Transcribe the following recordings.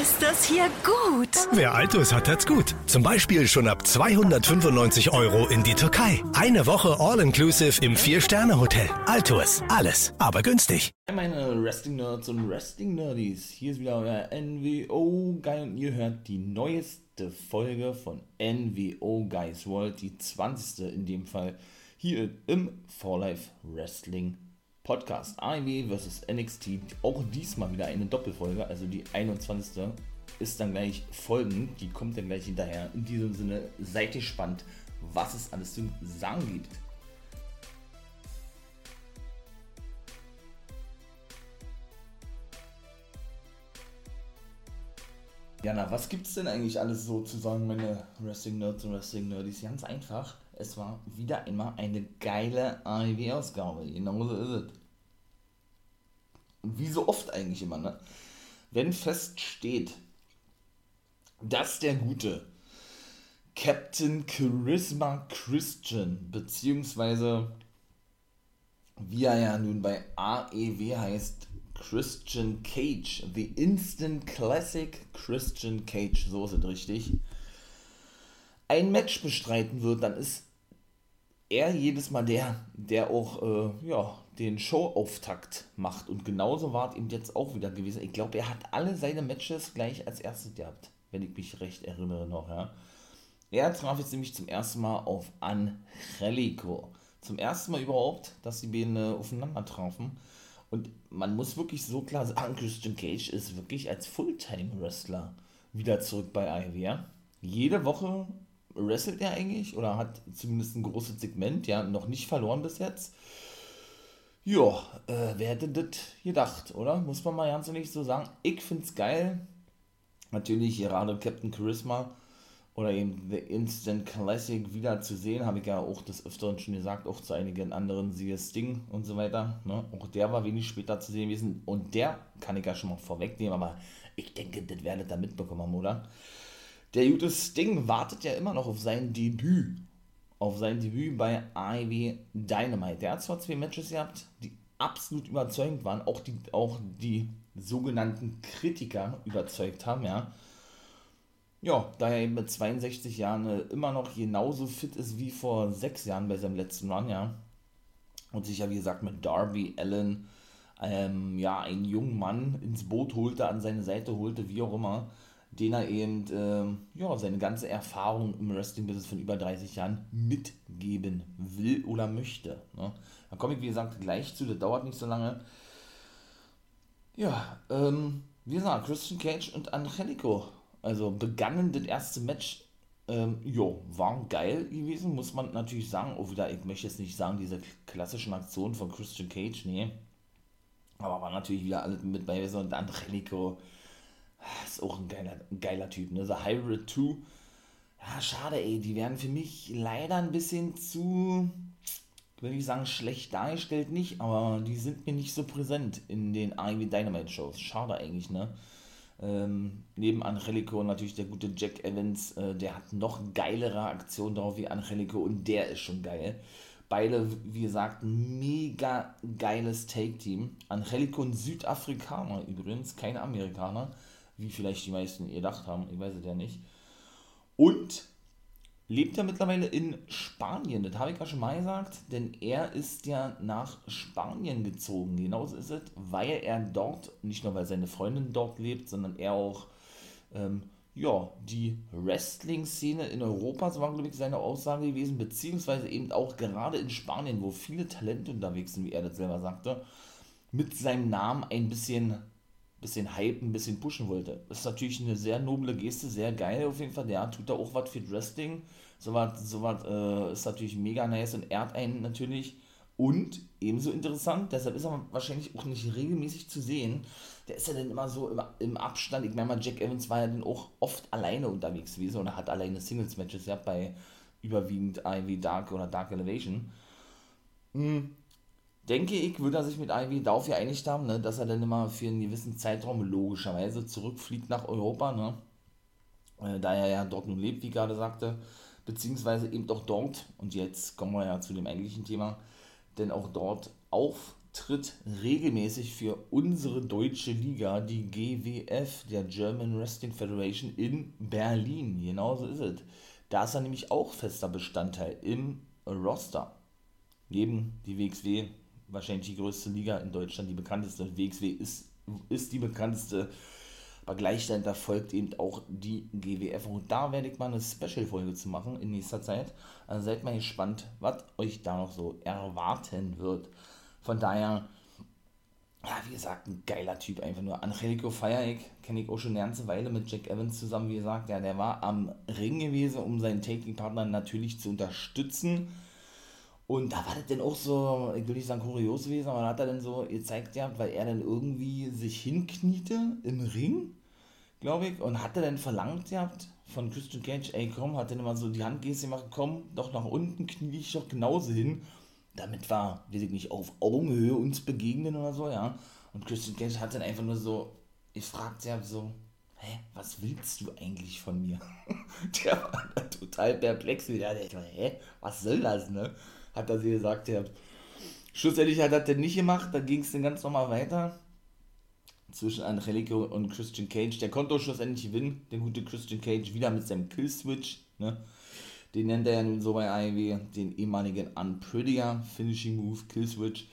Ist das hier gut? Wer Altus hat, hat's gut. Zum Beispiel schon ab 295 Euro in die Türkei. Eine Woche All-Inclusive im Vier-Sterne-Hotel. Altus. Alles, aber günstig. Hi meine Wrestling-Nerds und Wrestling-Nerdies. Hier ist wieder euer NWO-Guy und ihr hört die neueste Folge von NWO Guys World, die 20. in dem Fall, hier im For Life Wrestling Podcast AEW vs NXT. Auch diesmal wieder eine Doppelfolge, also die 21. ist dann gleich folgend. Die kommt dann gleich hinterher. In diesem Sinne, seid gespannt, was es alles zu sagen gibt. Ja, na, was gibt's denn eigentlich alles so zu sagen, meine Wrestling-Nerds und Wrestling-Nerdies? Ganz einfach, es war wieder einmal eine geile AEW-Ausgabe. Genauso ist es. Wie so oft eigentlich immer, ne? Wenn feststeht, dass der gute Captain Charisma Christian, beziehungsweise wie er ja nun bei AEW heißt, Christian Cage, The Instant Classic Christian Cage, so ist es richtig, ein Match bestreiten wird, dann ist er jedes Mal der, der auch äh, ja, den Showauftakt macht. Und genauso war es eben jetzt auch wieder gewesen. Ich glaube, er hat alle seine Matches gleich als erstes gehabt, wenn ich mich recht erinnere noch. Ja. Er traf jetzt nämlich zum ersten Mal auf Angelico. Zum ersten Mal überhaupt, dass die beiden äh, aufeinander trafen. Und man muss wirklich so klar sagen, Christian Cage ist wirklich als Fulltime-Wrestler wieder zurück bei AEW. Jede Woche wrestelt er eigentlich oder hat zumindest ein großes Segment, ja, noch nicht verloren bis jetzt. Ja, äh, wer hätte das gedacht, oder? Muss man mal ganz ehrlich so sagen. Ich find's geil. Natürlich gerade Captain Charisma oder eben The Instant Classic wieder zu sehen, habe ich ja auch des Öfteren schon gesagt, auch zu einigen anderen, siehe Sting und so weiter. Ne? Auch der war wenig später zu sehen gewesen und der kann ich ja schon mal vorwegnehmen, aber ich denke, das werdet ihr mitbekommen oder? Der gute Sting wartet ja immer noch auf sein Debüt. Auf sein Debüt bei Ivy Dynamite. Der hat zwar zwei Matches gehabt, die absolut überzeugend waren, auch die, auch die sogenannten Kritiker überzeugt haben, ja ja, da er eben mit 62 Jahren äh, immer noch genauso fit ist wie vor sechs Jahren bei seinem letzten Run, ja. Und sich ja, wie gesagt, mit Darby Allen, ähm, ja, einen jungen Mann ins Boot holte, an seine Seite holte, wie auch immer, den er eben, ähm, ja, seine ganze Erfahrung im Wrestling-Business von über 30 Jahren mitgeben will oder möchte. Ne? Da komme ich, wie gesagt, gleich zu, das dauert nicht so lange. Ja, ähm, wie gesagt, Christian Cage und Angelico also begannen das erste Match, ähm, jo, war geil gewesen, muss man natürlich sagen. Auch wieder, ich möchte jetzt nicht sagen, diese klassischen Aktionen von Christian Cage, nee. Aber war natürlich wieder alles mit bei und Angelico. Ist auch ein geiler, ein geiler Typ, ne? The Hybrid 2. Ja, schade, ey. Die werden für mich leider ein bisschen zu, will ich sagen, schlecht dargestellt nicht, aber die sind mir nicht so präsent in den AEW Dynamite Shows. Schade eigentlich, ne? Ähm, neben Angelico natürlich der gute Jack Evans, äh, der hat noch geilere Aktionen drauf wie Angelico und der ist schon geil. Beide, wie gesagt, mega geiles Take-Team. Angelico ein Südafrikaner übrigens, kein Amerikaner, wie vielleicht die meisten gedacht haben, ich weiß es ja nicht. Und lebt er mittlerweile in Spanien. Das habe ich ja schon mal gesagt, denn er ist ja nach Spanien gezogen. Genauso ist es, weil er dort, nicht nur weil seine Freundin dort lebt, sondern er auch, ähm, ja, die Wrestling-Szene in Europa, so war, glaube ich, seine Aussage gewesen, beziehungsweise eben auch gerade in Spanien, wo viele Talente unterwegs sind, wie er das selber sagte, mit seinem Namen ein bisschen bisschen hypen, ein bisschen pushen wollte. Das ist natürlich eine sehr noble Geste, sehr geil auf jeden Fall. Der tut da auch was für Wrestling. So was äh, ist natürlich mega nice und ehrt einen natürlich. Und ebenso interessant, deshalb ist er wahrscheinlich auch nicht regelmäßig zu sehen. Der ist ja dann immer so im, im Abstand. Ich meine mal, Jack Evans war ja dann auch oft alleine unterwegs gewesen und hat alleine Singles-Matches ja bei überwiegend Ivy Dark oder Dark Elevation. Mhm denke ich, würde er sich mit Ivy darauf geeinigt haben, ne, dass er dann immer für einen gewissen Zeitraum logischerweise zurückfliegt nach Europa, ne, äh, da er ja dort nun lebt, wie ich gerade sagte, beziehungsweise eben auch dort, und jetzt kommen wir ja zu dem eigentlichen Thema, denn auch dort auf tritt regelmäßig für unsere deutsche Liga, die GWF, der German Wrestling Federation in Berlin. Genauso ist es. Da ist er nämlich auch fester Bestandteil im Roster. Neben die WXW, wahrscheinlich die größte Liga in Deutschland, die bekannteste. WXW ist, ist die bekannteste. Aber gleich folgt eben auch die GWF. Und da werde ich mal eine Special-Folge zu machen in nächster Zeit. Also seid mal gespannt, was euch da noch so erwarten wird. Von daher, ja, wie gesagt, ein geiler Typ einfach nur. Angelico Feiereck kenne ich auch schon eine ganze Weile mit Jack Evans zusammen, wie gesagt. Ja, der war am Ring gewesen, um seinen Taking-Partner natürlich zu unterstützen. Und da war das dann auch so, ich will nicht sagen kurios gewesen, aber da hat er dann so gezeigt, ja, weil er dann irgendwie sich hinkniete im Ring, glaube ich, und hatte dann verlangt gehabt von Christian Cage, ey komm, hat dann immer so die Handgeste gemacht, komm, doch nach unten, knie dich doch genauso hin damit war, weiß ich nicht, auf Augenhöhe uns begegnen oder so, ja. Und Christian Cage hat dann einfach nur so, ich fragte ja so, hä, was willst du eigentlich von mir? der war total perplex wieder. Der dachte, hä, was soll das, ne? Hat er sie gesagt, ja. Schlussendlich hat er das nicht gemacht, da ging es dann ganz normal weiter. Zwischen Angelico und Christian Cage. Der konnte auch schlussendlich gewinnen, der gute Christian Cage, wieder mit seinem Killswitch, ne? Den nennt er ja nun so bei AEW, den ehemaligen Unprettier Finishing Move, Killswitch.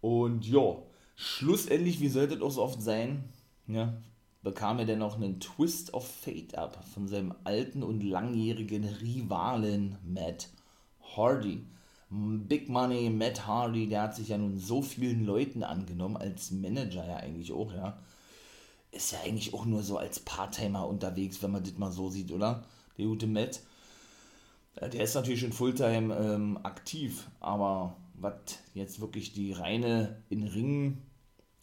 Und ja, schlussendlich, wie sollte es auch so oft sein, ja, bekam er dann noch einen Twist of Fate ab von seinem alten und langjährigen Rivalen Matt Hardy. Big Money, Matt Hardy, der hat sich ja nun so vielen Leuten angenommen, als Manager ja eigentlich auch, ja. Ist ja eigentlich auch nur so als Part-Timer unterwegs, wenn man das mal so sieht, oder? Der gute Matt. Der ist natürlich schon Fulltime ähm, aktiv, aber was jetzt wirklich die reine in Ring,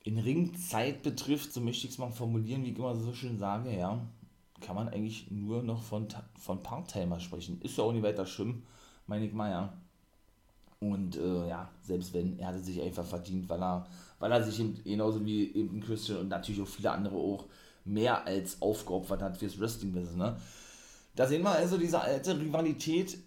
in Ringzeit betrifft, so möchte ich es mal formulieren, wie ich immer so schön sage, ja, kann man eigentlich nur noch von, von Part-Timer sprechen. Ist ja auch nicht weiter schlimm, meine ich mal, ja. Und äh, ja, selbst wenn, er hatte sich einfach verdient, weil er, weil er sich eben, genauso wie eben Christian und natürlich auch viele andere auch mehr als aufgeopfert hat fürs Wrestling-Business, ne? Da sehen wir also diese alte Rivalität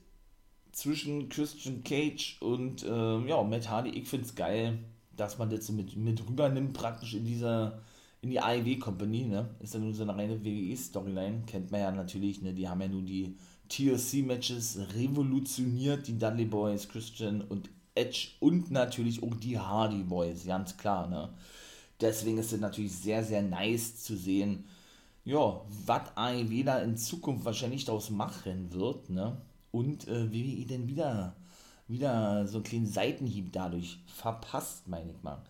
zwischen Christian Cage und äh, ja, Matt Hardy. Ich finde es geil, dass man das mit, mit rübernimmt, praktisch in dieser in die AEW Company, ne? Ist ja nun so eine reine WWE-Storyline, kennt man ja natürlich, ne? Die haben ja nun die TLC-Matches revolutioniert, die Dudley Boys, Christian und Edge und natürlich auch die Hardy Boys, ganz klar, ne? Deswegen ist es natürlich sehr, sehr nice zu sehen, ja, was AEW da in Zukunft wahrscheinlich daraus machen wird, ne? Und äh, WWE denn wieder, wieder so einen kleinen Seitenhieb dadurch verpasst, meine ich mal.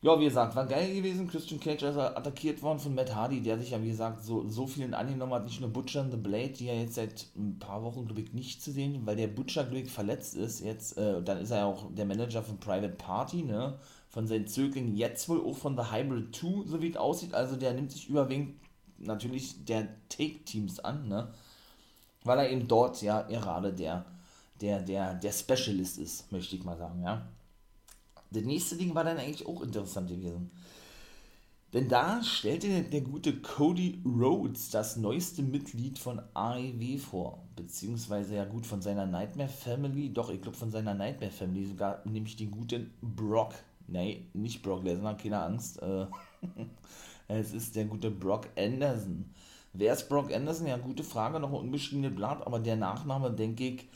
Ja, wie gesagt, war geil gewesen. Christian Cage ist attackiert worden von Matt Hardy, der sich ja, wie gesagt, so, so vielen angenommen hat. Nicht nur Butcher and the Blade, die ja jetzt seit ein paar Wochen, glaube ich, nicht zu sehen, weil der Butcher, glaube ich, verletzt ist. Jetzt, äh, dann ist er ja auch der Manager von Private Party, ne? von seinen Zöglingen, jetzt wohl auch von The Hybrid 2, so wie es aussieht. Also der nimmt sich überwiegend natürlich der Take-Teams an, ne? Weil er eben dort ja gerade der, der, der, der Specialist ist, möchte ich mal sagen, ja. Das nächste Ding war dann eigentlich auch interessant gewesen. Denn da stellte der gute Cody Rhodes das neueste Mitglied von AEW vor. Beziehungsweise ja gut von seiner Nightmare Family, doch ich glaube von seiner Nightmare Family sogar, nämlich den guten Brock Nee, nicht Brock Lesnar, keine Angst. Äh, es ist der gute Brock Anderson. Wer ist Brock Anderson? Ja, gute Frage, noch ein unbeschriebenes Blatt, aber der Nachname, denke ich,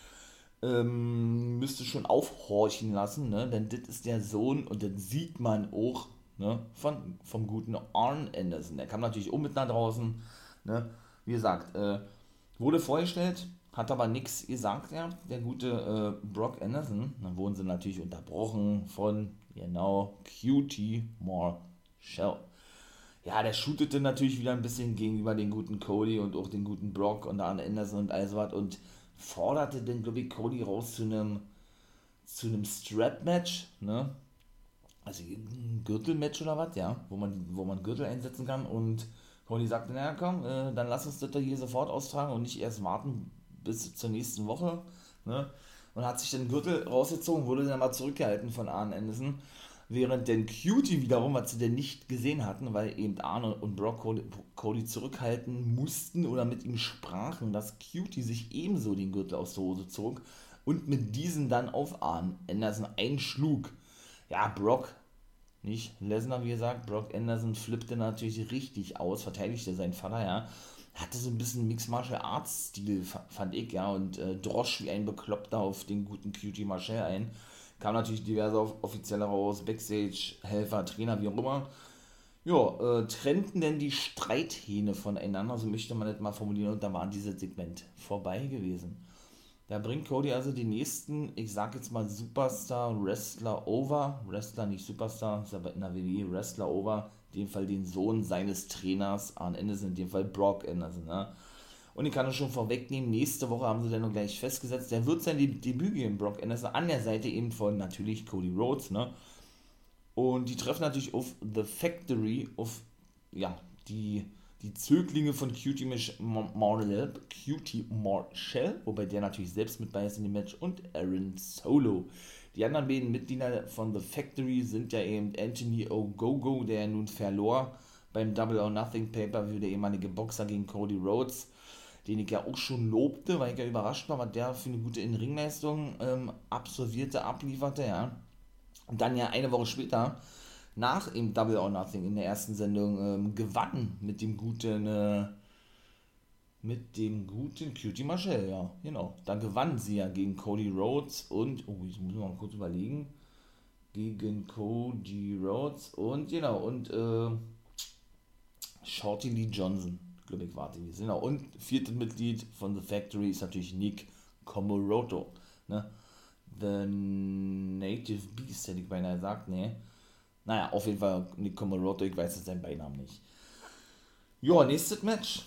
ähm, müsste schon aufhorchen lassen, ne? denn das ist der Sohn und das sieht man auch ne? Von, vom guten Arn Anderson. Der kam natürlich um mit nach draußen. Ne? Wie gesagt, äh, wurde vorgestellt, hat aber nichts gesagt, ja, der gute äh, Brock Anderson. Dann wurden sie natürlich unterbrochen von Genau, Cutie Marshall. Ja, der shootete natürlich wieder ein bisschen gegenüber den guten Cody und auch den guten Brock und Arne Anderson und all sowas und forderte dann, glaube ich, Cody raus zu einem zu einem Strap-Match, ne? Also ein Gürtel-Match oder was, ja, wo man, wo man Gürtel einsetzen kann und Cody sagte, naja komm, äh, dann lass uns das hier sofort austragen und nicht erst warten bis zur nächsten Woche, ne? und hat sich den Gürtel rausgezogen, wurde dann mal zurückgehalten von Arn Anderson. Während den Cutie wiederum, was sie denn nicht gesehen hatten, weil eben Arne und Brock Cody, zurückhalten mussten oder mit ihm sprachen, dass Cutie sich ebenso den Gürtel aus der Hose zog und mit diesem dann auf Arn Anderson einschlug. ja, Brock, nicht Lesnar, wie gesagt, Brock Anderson flippte natürlich richtig aus, verteidigte seinen Vater, ja. Hatte so ein bisschen Mixed Martial Arts Stil, fand ich, ja, und äh, drosch wie ein Bekloppter auf den guten QT Marshall ein. Kam natürlich diverse Offizielle raus, Backstage, Helfer, Trainer, wie auch immer. Ja, äh, trennten denn die Streithähne voneinander, so möchte man das mal formulieren, und da war dieses Segment vorbei gewesen. Da bringt Cody also die nächsten, ich sag jetzt mal Superstar-Wrestler over. Wrestler, nicht Superstar, ist aber in der WWE Wrestler over. In dem Fall den Sohn seines Trainers, Arn Anderson, in dem Fall Brock Anderson. Ne? Und ich kann es schon vorwegnehmen, nächste Woche haben sie dann noch gleich festgesetzt, der wird sein Debüt geben, Brock Anderson, an der Seite eben von natürlich Cody Rhodes. Ne? Und die treffen natürlich auf The Factory, auf ja, die die Zöglinge von Cutie Marshall, Cutie Marshall, wobei der natürlich selbst mit bei ist in dem Match, und Aaron Solo. Die anderen beiden Mitglieder von The Factory sind ja eben Anthony Ogogo, der nun verlor beim Double or Nothing Pay-Per-View, der ehemalige Boxer gegen Cody Rhodes, den ich ja auch schon lobte, weil ich ja überrascht war, was der für eine gute In-Ring-Leistung ähm, absolvierte, ablieferte, ja. Und dann ja eine Woche später nach im Double or Nothing in der ersten Sendung ähm, gewann mit dem guten äh, mit dem guten Cutie Marshall, ja, genau. Dann gewann sie ja gegen Cody Rhodes und, oh, ich muss mal kurz überlegen, gegen Cody Rhodes und, genau, und äh, Shorty Lee Johnson, wir sind auch. Und viertes Mitglied von The Factory ist natürlich Nick Komoroto, ne? The Native Beast, hätte ich beinahe gesagt, ne? Naja, auf jeden Fall Nick Comoroto, ich weiß jetzt seinen Beinamen nicht. Ja, nächstes Match.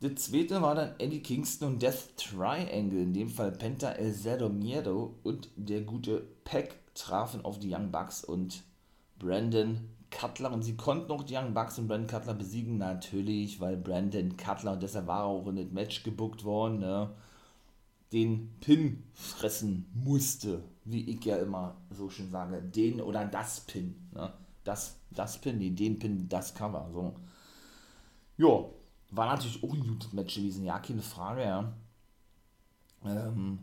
Das zweite war dann Eddie Kingston und Death Triangle, in dem Fall Penta El Zero Miedo und der gute Peck trafen auf die Young Bucks und Brandon Cutler und sie konnten auch die Young Bucks und Brandon Cutler besiegen, natürlich, weil Brandon Cutler, und deshalb war er auch in das Match gebuckt worden, ne, den Pin fressen musste wie ich ja immer so schön sage, den oder das Pin. Ne? Das, das Pin, nee, den Pin, das Cover. So. Ja, war natürlich auch ein gutes Match gewesen, ja, keine Frage, ja. Ähm,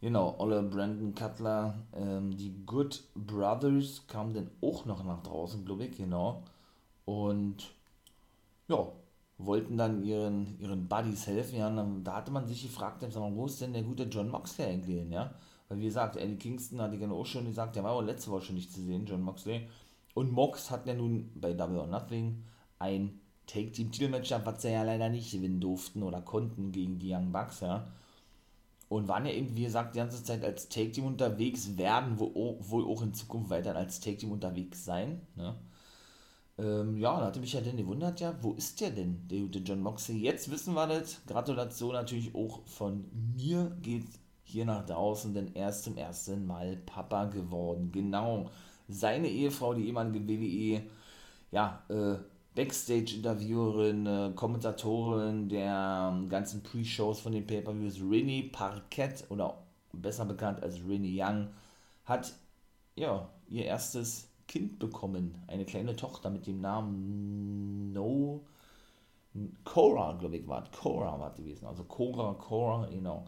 genau, Olle Brandon Cutler, ähm, die Good Brothers kamen dann auch noch nach draußen, glaube ich, genau. Und ja, wollten dann ihren, ihren Buddies helfen, ja, da hatte man sich gefragt, wo ist denn der gute John Moxley eigentlich, ja? Weil wie gesagt, Eddie Kingston hatte ja auch schon gesagt, der war auch letzte Woche schon nicht zu sehen, John Moxley. Und Mox hat ja nun bei Double or Nothing ein Take-Team-Titelmatch was sie ja leider nicht gewinnen durften oder konnten gegen die Young Bucks, ja. Und waren ja eben, wie gesagt, die ganze Zeit als Take-Team unterwegs, werden wohl, auch in Zukunft weiter als Take-Team unterwegs sein, ne. Ähm, ja, da hatte mich ja dann gewundert, ja, wo ist der denn, der gute John Moxley? Jetzt wissen wir das. Gratulation natürlich auch von mir geht hier nach draußen, denn erst zum ersten Mal Papa geworden. Genau. Seine Ehefrau, die ehemalige WWE, ja, äh, Backstage-Interviewerin, äh, Kommentatorin der ähm, ganzen Pre-Shows von den Pay-Per-Views, Rennie Parkett oder besser bekannt als Rennie Young, hat ja ihr erstes Kind bekommen. Eine kleine Tochter mit dem Namen No. Cora, glaube ich, war Cora war gewesen. Also Cora, Cora, genau.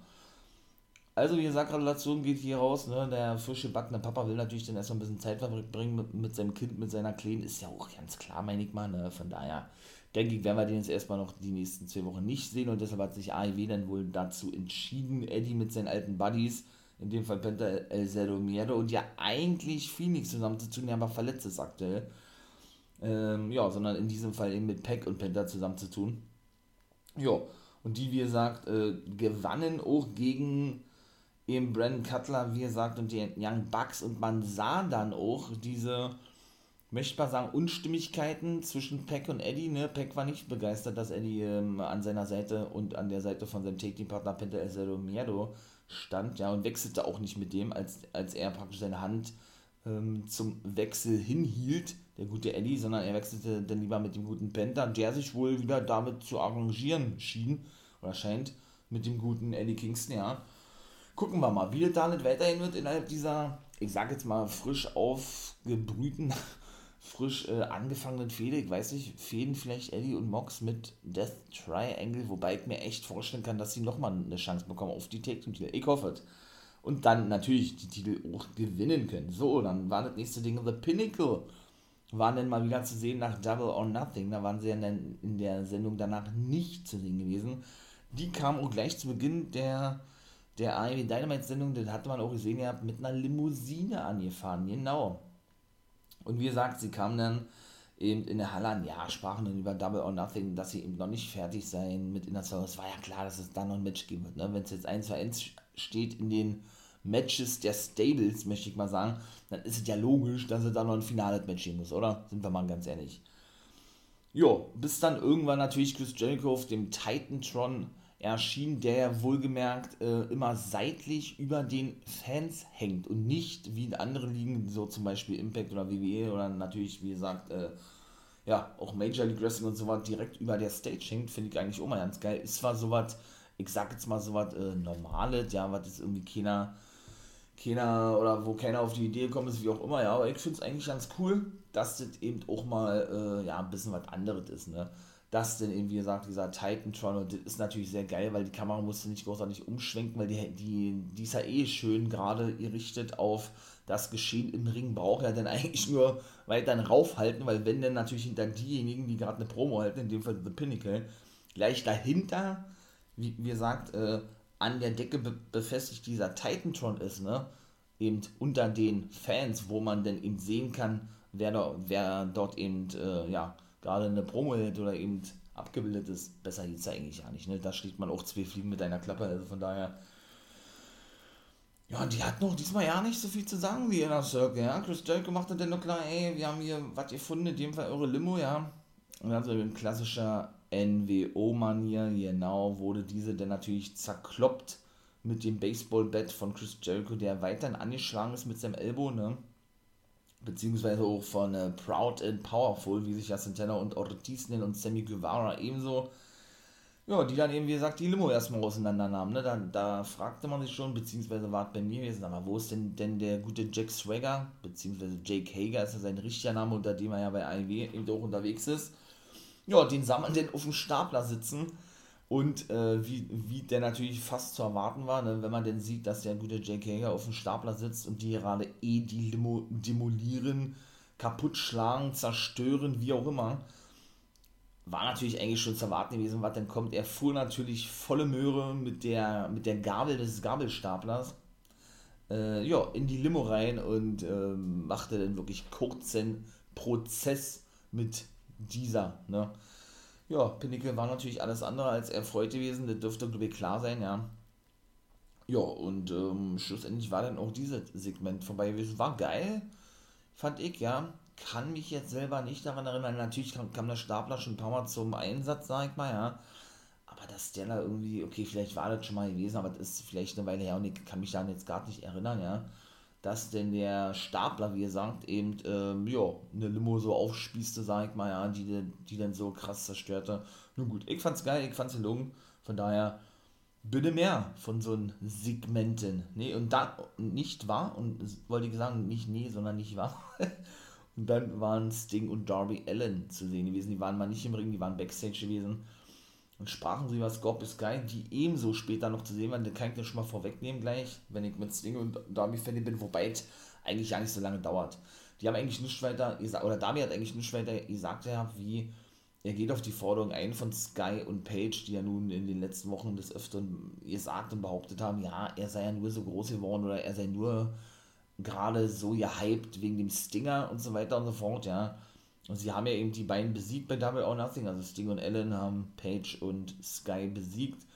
Also, wie gesagt, Gratulation geht hier raus. Ne? Der frische backene Papa will natürlich dann erstmal ein bisschen Zeit verbringen mit, mit seinem Kind, mit seiner Kleinen. Ist ja auch ganz klar, meine ich mal. Ne? Von daher denke ich, werden wir den jetzt erstmal noch die nächsten zwei Wochen nicht sehen. Und deshalb hat sich AEW dann wohl dazu entschieden, Eddie mit seinen alten Buddies, in dem Fall Penta El Zero Miedo und ja eigentlich Phoenix zusammenzutun, der aber verletzt ist aktuell. Ähm, ja, sondern in diesem Fall eben mit Peck und Penta zusammenzutun. Ja, und die, wie gesagt, äh, gewannen auch gegen eben Brandon Cutler, wie gesagt, und die Young Bucks und man sah dann auch diese, möchte mal sagen, Unstimmigkeiten zwischen Peck und Eddie. Ne? Peck war nicht begeistert, dass Eddie ähm, an seiner Seite und an der Seite von seinem Take-Team-Partner Penta El Zero Miedo stand, ja, und wechselte auch nicht mit dem, als, als er praktisch seine Hand ähm, zum Wechsel hinhielt, der gute Eddie, sondern er wechselte dann lieber mit dem guten Penta, der sich wohl wieder damit zu arrangieren schien, oder scheint, mit dem guten Eddie Kingston, ja gucken wir mal, wie das da nicht weiterhin wird innerhalb dieser, ich sag jetzt mal, frisch aufgebrühten, frisch äh, angefangenen Fehde. Ich weiß nicht, Fäden vielleicht Eddie und Mox mit Death Triangle, wobei ich mir echt vorstellen kann, dass sie nochmal eine Chance bekommen auf die Take Team Ich hoffe es. und dann natürlich die Titel auch gewinnen können. So, dann war das nächste Ding The Pinnacle. Waren dann mal wieder zu sehen nach Double or Nothing. Da waren sie ja in der Sendung danach nicht zu sehen gewesen. Die kam auch gleich zu Beginn der, der AEW Dynamite Sendung, das hatte man auch gesehen, ihr habt mit einer Limousine angefahren, genau. Und wie gesagt, sie kamen dann eben in der Halle an, ja, sprachen dann über Double or Nothing, dass sie eben noch nicht fertig seien mit Inner Circle. Es war ja klar, dass es da noch ein Match geben wird. Ne? Wenn es jetzt 1 zu 1 steht in den Matches der Stables, möchte ich mal sagen, dann ist es ja logisch, dass es da noch ein finales Match geben muss, oder? Sind wir mal ganz ehrlich. Jo, bis dann irgendwann natürlich Chris Jericho auf dem Titantron erschien, der ja wohlgemerkt äh, immer seitlich über den Fans hängt und nicht wie in anderen Ligen, so zum Beispiel Impact oder WWE oder natürlich, wie gesagt, äh, ja, auch Major League Wrestling und so was direkt über der Stage hängt, finde ich eigentlich auch mal ganz geil. Ist zwar sowas, ich sag jetzt mal sowas äh, Normales, ja, was ist irgendwie keiner, keiner oder wo keiner auf die Idee gekommen ist, wie auch immer, ja, aber ich finde es eigentlich ganz cool, dass das eben auch mal, äh, ja, ein bisschen was anderes ist, ne das denn eben, wie gesagt, dieser Titantron, und das ist natürlich sehr geil, weil die Kamera musste nicht großartig umschwenken, weil die, die, die ist ja eh schön gerade gerichtet auf das Geschehen im Ring, braucht ja dann eigentlich nur weiter raufhalten, weil wenn dann natürlich hinter diejenigen, die gerade eine Promo halten, in dem Fall The Pinnacle, gleich dahinter, wie, wie gesagt, äh, an der Decke be befestigt dieser Titantron ist, ne, eben unter den Fans, wo man dann eben sehen kann, wer, da, wer dort eben, äh, ja, gerade eine Promo hält oder eben abgebildet ist, besser geht es eigentlich ja nicht. Ne? Da schlägt man auch zwei Fliegen mit einer Klappe, also von daher. Ja, und die hat noch diesmal ja nicht so viel zu sagen wie in der Circle, ja. Chris Jericho macht dann noch klar, ey, wir haben hier was gefunden, in dem Fall eure Limo, ja. Und dann so in klassischer NWO-Manier, genau, wurde diese dann natürlich zerkloppt mit dem Baseball-Bat von Chris Jericho, der weiterhin angeschlagen ist mit seinem Ellbow, ne beziehungsweise auch von äh, Proud and Powerful, wie sich ja Santana und Ortiz nennen und Sammy Guevara ebenso. Ja, die dann eben, wie gesagt, die Limo erstmal auseinandernahmen. Ne? Da, da fragte man sich schon, beziehungsweise war bei mir gewesen, aber wo ist denn, denn der gute Jack Swagger, beziehungsweise Jake Hager ist ja sein richtiger Name, unter dem er ja bei AEW eben auch unterwegs ist. Ja, den sah man denn auf dem Stapler sitzen und äh, wie, wie der natürlich fast zu erwarten war, ne, wenn man denn sieht, dass der gute Jake Hager auf dem Stapler sitzt und die gerade eh die Limo demolieren, kaputt schlagen, zerstören, wie auch immer. War natürlich eigentlich schon zu erwarten gewesen, was dann kommt. Er fuhr natürlich volle Möhre mit der, mit der Gabel des Gabelstaplers äh, ja, in die Limo rein und äh, machte dann wirklich kurzen Prozess mit dieser. Ne? Ja, Pinnacle war natürlich alles andere als erfreut gewesen, das dürfte, glaube ich, klar sein, ja. Ja, und ähm, schlussendlich war dann auch dieses Segment vorbei gewesen. War geil, fand ich, ja. Kann mich jetzt selber nicht daran erinnern. Natürlich kam, kam der Stapler schon ein paar Mal zum Einsatz, sag ich mal, ja. Aber dass der da irgendwie, okay, vielleicht war das schon mal gewesen, aber das ist vielleicht eine Weile her und ich kann mich daran jetzt gar nicht erinnern, ja dass denn der Stapler, wie gesagt, eben, ähm, ja, eine Limo so aufspießte, sag ich mal, ja, die, die dann so krass zerstörte. Nun gut, ich fand's geil, ich fand's gelungen, von daher bitte mehr von so Segmenten. Nee, und dann nicht wahr, und wollte ich sagen, nicht nee, sondern nicht wahr. und dann waren Sting und Darby Allen zu sehen gewesen. Die waren mal nicht im Ring, die waren Backstage gewesen und sprachen sie über Scorpio Sky, die ebenso später noch zu sehen waren. Das kann ich dir schon mal vorwegnehmen gleich, wenn ich mit Sting und fertig bin, wobei es eigentlich gar nicht so lange dauert. Die haben eigentlich nichts weiter, oder Darby hat eigentlich nichts weiter gesagt, ja, wie er geht auf die Forderung ein von Sky und Page, die ja nun in den letzten Wochen des Öfteren gesagt und behauptet haben, ja, er sei ja nur so groß geworden oder er sei nur gerade so gehypt wegen dem Stinger und so weiter und so fort, ja. Und sie haben ja eben die beiden besiegt bei Double or Nothing. Also Sting und Allen haben Page und Sky besiegt.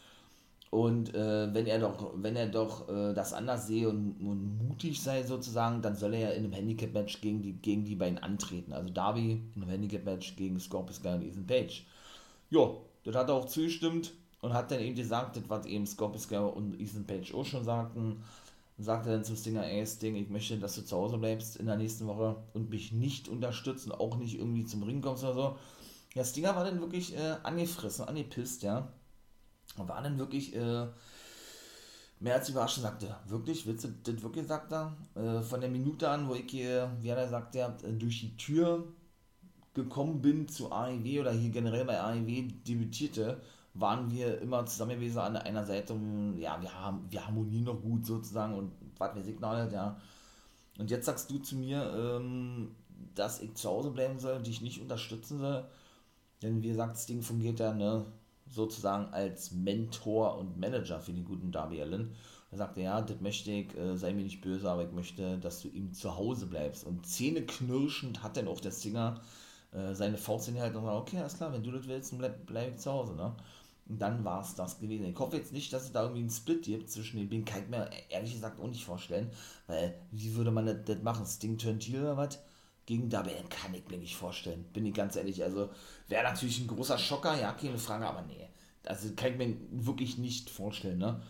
Und äh, wenn er doch, wenn er doch äh, das anders sehe und, und, mutig sei sozusagen, dann soll er ja in einem Handicap-Match gegen die, gegen die beiden antreten. Also Darby in einem Handicap-Match gegen Scorpio Sky und Ethan Page. Jo, das hat er auch zugestimmt und hat dann eben gesagt, das, was eben Scorpio Sky und Ethan Page auch schon sagten, und sagte dann zu Stinger, ey Sting, ich möchte, dass du zu Hause bleibst in der nächsten Woche und mich nicht unterstützen, auch nicht irgendwie zum Ring kommst oder so. Ja, Stinger war dann wirklich äh, angefressen, angepisst, ja. Und war dann wirklich äh, mehr als überrascht und sagte, wirklich, willst du das wirklich, sagt er? Äh, von der Minute an, wo ich hier, wie er da sagte, äh, durch die Tür gekommen bin zu AEW oder hier generell bei AEW debütierte, waren wir immer zusammen gewesen an einer Seite, ja, wir haben, wir harmonieren noch gut sozusagen und was wir Signal ja. Und jetzt sagst du zu mir, ähm, dass ich zu Hause bleiben soll, dich nicht unterstützen soll. Denn wie gesagt, das Ding fungiert ja ne, sozusagen als Mentor und Manager für den guten Darby Allen. Er sagte, ja, das möchte ich, äh, sei mir nicht böse, aber ich möchte, dass du ihm zu Hause bleibst. Und zähneknirschend hat dann auch der Singer äh, seine Faust in die Hand und sagt, okay, alles klar, wenn du das willst, dann bleib, bleib ich zu Hause. Ne? Und dann war es das gewesen. Ich hoffe jetzt nicht, dass es da irgendwie einen Split gibt zwischen den beiden. Kann ich mir ehrlich gesagt auch nicht vorstellen. Weil, wie würde man das, das machen? Sting turnt oder was? Gegen Darby kann ich mir nicht vorstellen. Bin ich ganz ehrlich. Also, wäre natürlich ein großer Schocker, ja, keine Frage, aber nee. Also, kann ich mir wirklich nicht vorstellen, ne?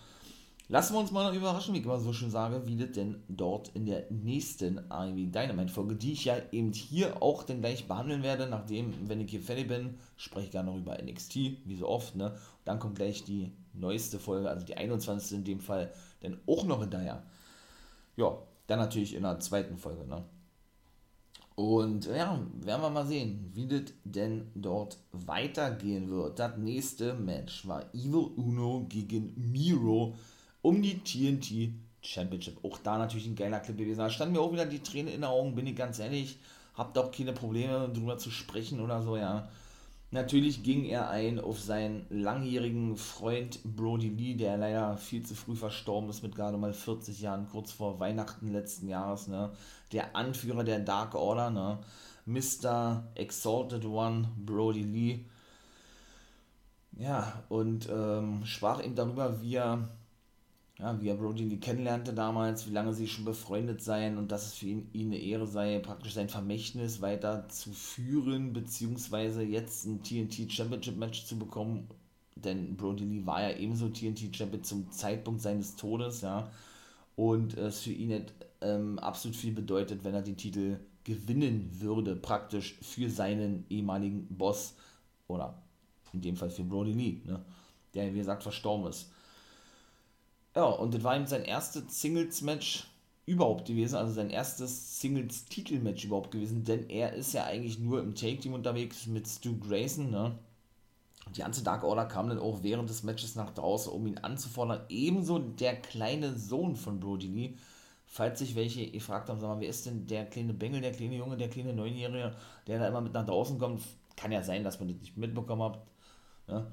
Lassen wir uns mal noch überraschen, wie ich immer so schön sage, wie das denn dort in der nächsten AEW Dynamite Folge, die ich ja eben hier auch dann gleich behandeln werde, nachdem, wenn ich hier fertig bin, spreche ich gar noch über NXT, wie so oft, ne? dann kommt gleich die neueste Folge, also die 21. in dem Fall, dann auch noch hinterher. Ja, dann natürlich in der zweiten Folge, ne? Und ja, werden wir mal sehen, wie das denn dort weitergehen wird. Das nächste Match war Evil Uno gegen Miro um die TNT Championship. Auch da natürlich ein geiler Clip gewesen. Da standen mir auch wieder die Tränen in den Augen, bin ich ganz ehrlich. Habt auch keine Probleme drüber zu sprechen oder so, ja. Natürlich ging er ein auf seinen langjährigen Freund Brody Lee, der leider viel zu früh verstorben ist mit gerade mal 40 Jahren, kurz vor Weihnachten letzten Jahres, ne? Der Anführer der Dark Order, ne? Mr. Exalted One, Brody Lee. Ja, und ähm, sprach ihm darüber, wie er ja, wie er Brody Lee kennenlernte damals, wie lange sie schon befreundet seien und dass es für ihn, ihn eine Ehre sei, praktisch sein Vermächtnis weiter zu führen, beziehungsweise jetzt ein TNT Championship Match zu bekommen, denn Brody Lee war ja ebenso TNT Champion zum Zeitpunkt seines Todes, ja, und es für ihn hat, ähm, absolut viel bedeutet, wenn er den Titel gewinnen würde, praktisch für seinen ehemaligen Boss, oder in dem Fall für Brody Lee, ne, der, wie gesagt, verstorben ist. Ja, und das war ihm sein erstes Singles-Match überhaupt gewesen, also sein erstes Singles-Titel-Match überhaupt gewesen, denn er ist ja eigentlich nur im Take-Team unterwegs mit Stu Grayson, ne? Die ganze Dark Order kam dann auch während des Matches nach draußen, um ihn anzufordern. Ebenso der kleine Sohn von Brody Lee. Falls sich welche gefragt haben, sag mal, wer ist denn der kleine Bengel, der kleine Junge, der kleine Neunjährige, der da immer mit nach draußen kommt? Kann ja sein, dass man das nicht mitbekommen hat. Ne?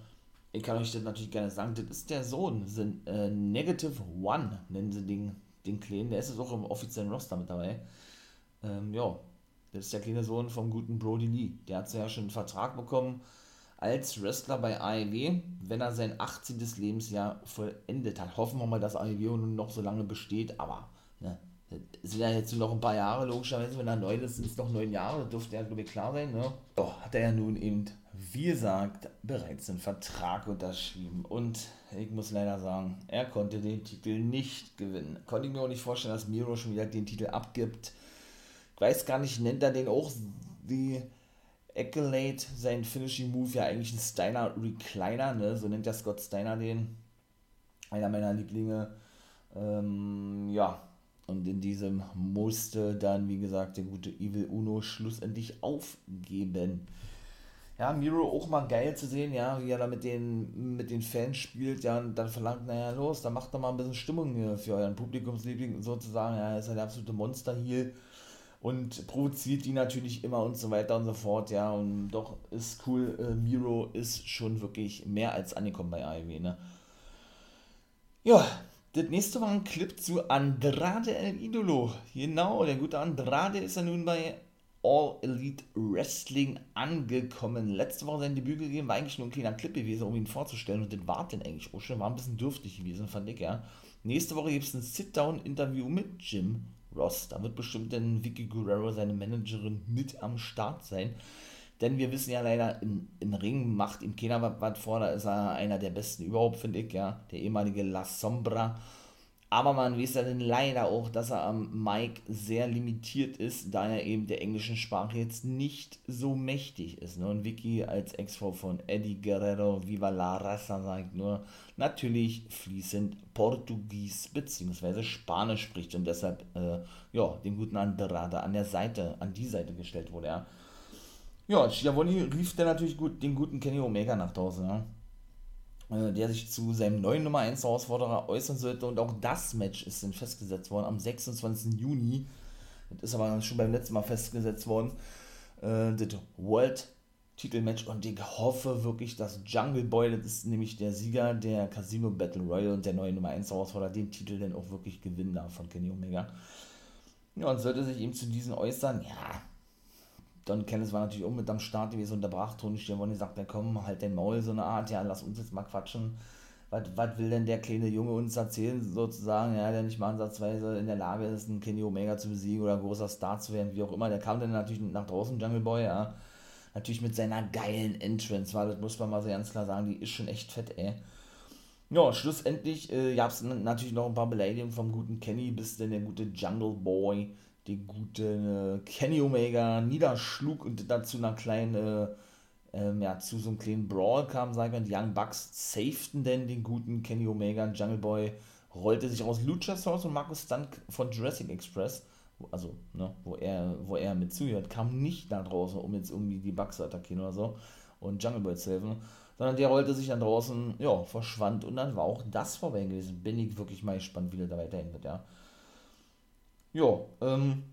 Ich kann euch das natürlich gerne sagen, das ist der Sohn, sind, äh, Negative One, nennen sie den, den Kleinen, der ist jetzt auch im offiziellen Roster mit dabei. Ähm, ja, das ist der kleine Sohn vom guten Brody Lee. Der hat ja schon einen Vertrag bekommen als Wrestler bei AEW, wenn er sein 18. Lebensjahr vollendet hat. Hoffen wir mal, dass AEW nun noch so lange besteht, aber ne, sind ja jetzt noch ein paar Jahre, logischerweise, wenn er neu ist, sind es noch neun Jahre, das dürfte ja, glaube ich, klar sein. Ne? Doch, hat er ja nun eben wie gesagt, bereits einen Vertrag unterschrieben. Und ich muss leider sagen, er konnte den Titel nicht gewinnen. Konnte ich mir auch nicht vorstellen, dass Miro schon wieder den Titel abgibt. Ich weiß gar nicht, nennt er den auch die Accolade, sein Finishing Move, ja eigentlich ein Steiner Recliner, ne? so nennt der Scott Steiner den. Einer meiner Lieblinge. Ähm, ja, und in diesem musste dann, wie gesagt, der gute Evil Uno schlussendlich aufgeben ja, Miro auch mal geil zu sehen, ja, wie er da mit den, mit den Fans spielt, ja, und dann verlangt, naja, los, dann macht doch mal ein bisschen Stimmung hier für euren Publikumsliebling sozusagen, ja, ist halt der absolute Monster hier und provoziert die natürlich immer und so weiter und so fort, ja, und doch ist cool, äh, Miro ist schon wirklich mehr als angekommen bei AEW, ne. Ja, das nächste war ein Clip zu Andrade El Idolo. Genau, der gute Andrade ist ja nun bei All Elite Wrestling angekommen. Letzte Woche sein Debüt gegeben, war eigentlich nur ein kleiner Clip gewesen, um ihn vorzustellen. Und das war denn eigentlich auch schon, war ein bisschen dürftig gewesen, fand ich, ja. Nächste Woche gibt es ein Sit-Down-Interview mit Jim Ross. Da wird bestimmt dann Vicky Guerrero, seine Managerin, mit am Start sein. Denn wir wissen ja leider, im, im Ring macht ihm keiner was vor. Da ist er einer der besten überhaupt, finde ich, ja. Der ehemalige La Sombra. Aber man weiß ja dann leider auch, dass er am Mic sehr limitiert ist, da er eben der englischen Sprache jetzt nicht so mächtig ist. Ne? Und Vicky als Ex-Frau von Eddie Guerrero, Viva la Raza, sagt nur, natürlich fließend Portugies bzw. Spanisch spricht und deshalb, äh, ja, dem guten Andrade an der Seite, an die Seite gestellt wurde, ja. Ja, Schiavone rief dann natürlich gut, den guten Kenny Omega nach draußen, ja äh, der sich zu seinem neuen Nummer 1 Herausforderer äußern sollte und auch das Match ist dann festgesetzt worden am 26. Juni. Das ist aber schon beim letzten Mal festgesetzt worden. Äh, das World Titelmatch und ich hoffe wirklich, dass Jungle Boy, das ist nämlich der Sieger der Casino Battle Royale und der neue Nummer 1 Herausforderer, den Titel dann auch wirklich gewinnen darf von Kenny Omega. Ja, und sollte sich eben zu diesen äußern, ja, Don Callis war natürlich auch mit am Start gewesen, unterbrach Tony Schiavone, sagt, ja komm, halt den Maul, so eine Art, ja, lass uns jetzt mal quatschen. Was, will denn der kleine Junge uns erzählen, sozusagen, ja, der nicht mal ansatzweise in der Lage ist, einen Kenny Omega zu besiegen oder ein großer Star zu werden, wie auch immer. Der kam dann natürlich nach draußen, Jungle Boy, ja. Natürlich mit seiner geilen Entrance, weil das muss man mal so ganz klar sagen, die ist schon echt fett, ey. Ja, schlussendlich äh, gab es natürlich noch ein paar Beleidigungen vom guten Kenny, bis denn der gute Jungle Boy den guten äh, Kenny Omega niederschlug und dazu einer kleinen, äh, ähm, ja, zu so einem kleinen Brawl kam, sagen wir, die Young Bucks safeten denn den guten Kenny Omega, Jungle Boy rollte sich aus Luchasaurus und Markus Stunt von Jurassic Express, also, ne, wo er, wo er mit zuhört, kam nicht nach draußen, um jetzt irgendwie die Bucks zu attackieren oder so und Jungle Boy zu helfen, sondern der rollte sich dann draußen, ja, verschwand und dann war auch das vorbei gewesen. Bin ich wirklich mal gespannt, wie der da weiterhin wird, ja. Ja, ähm,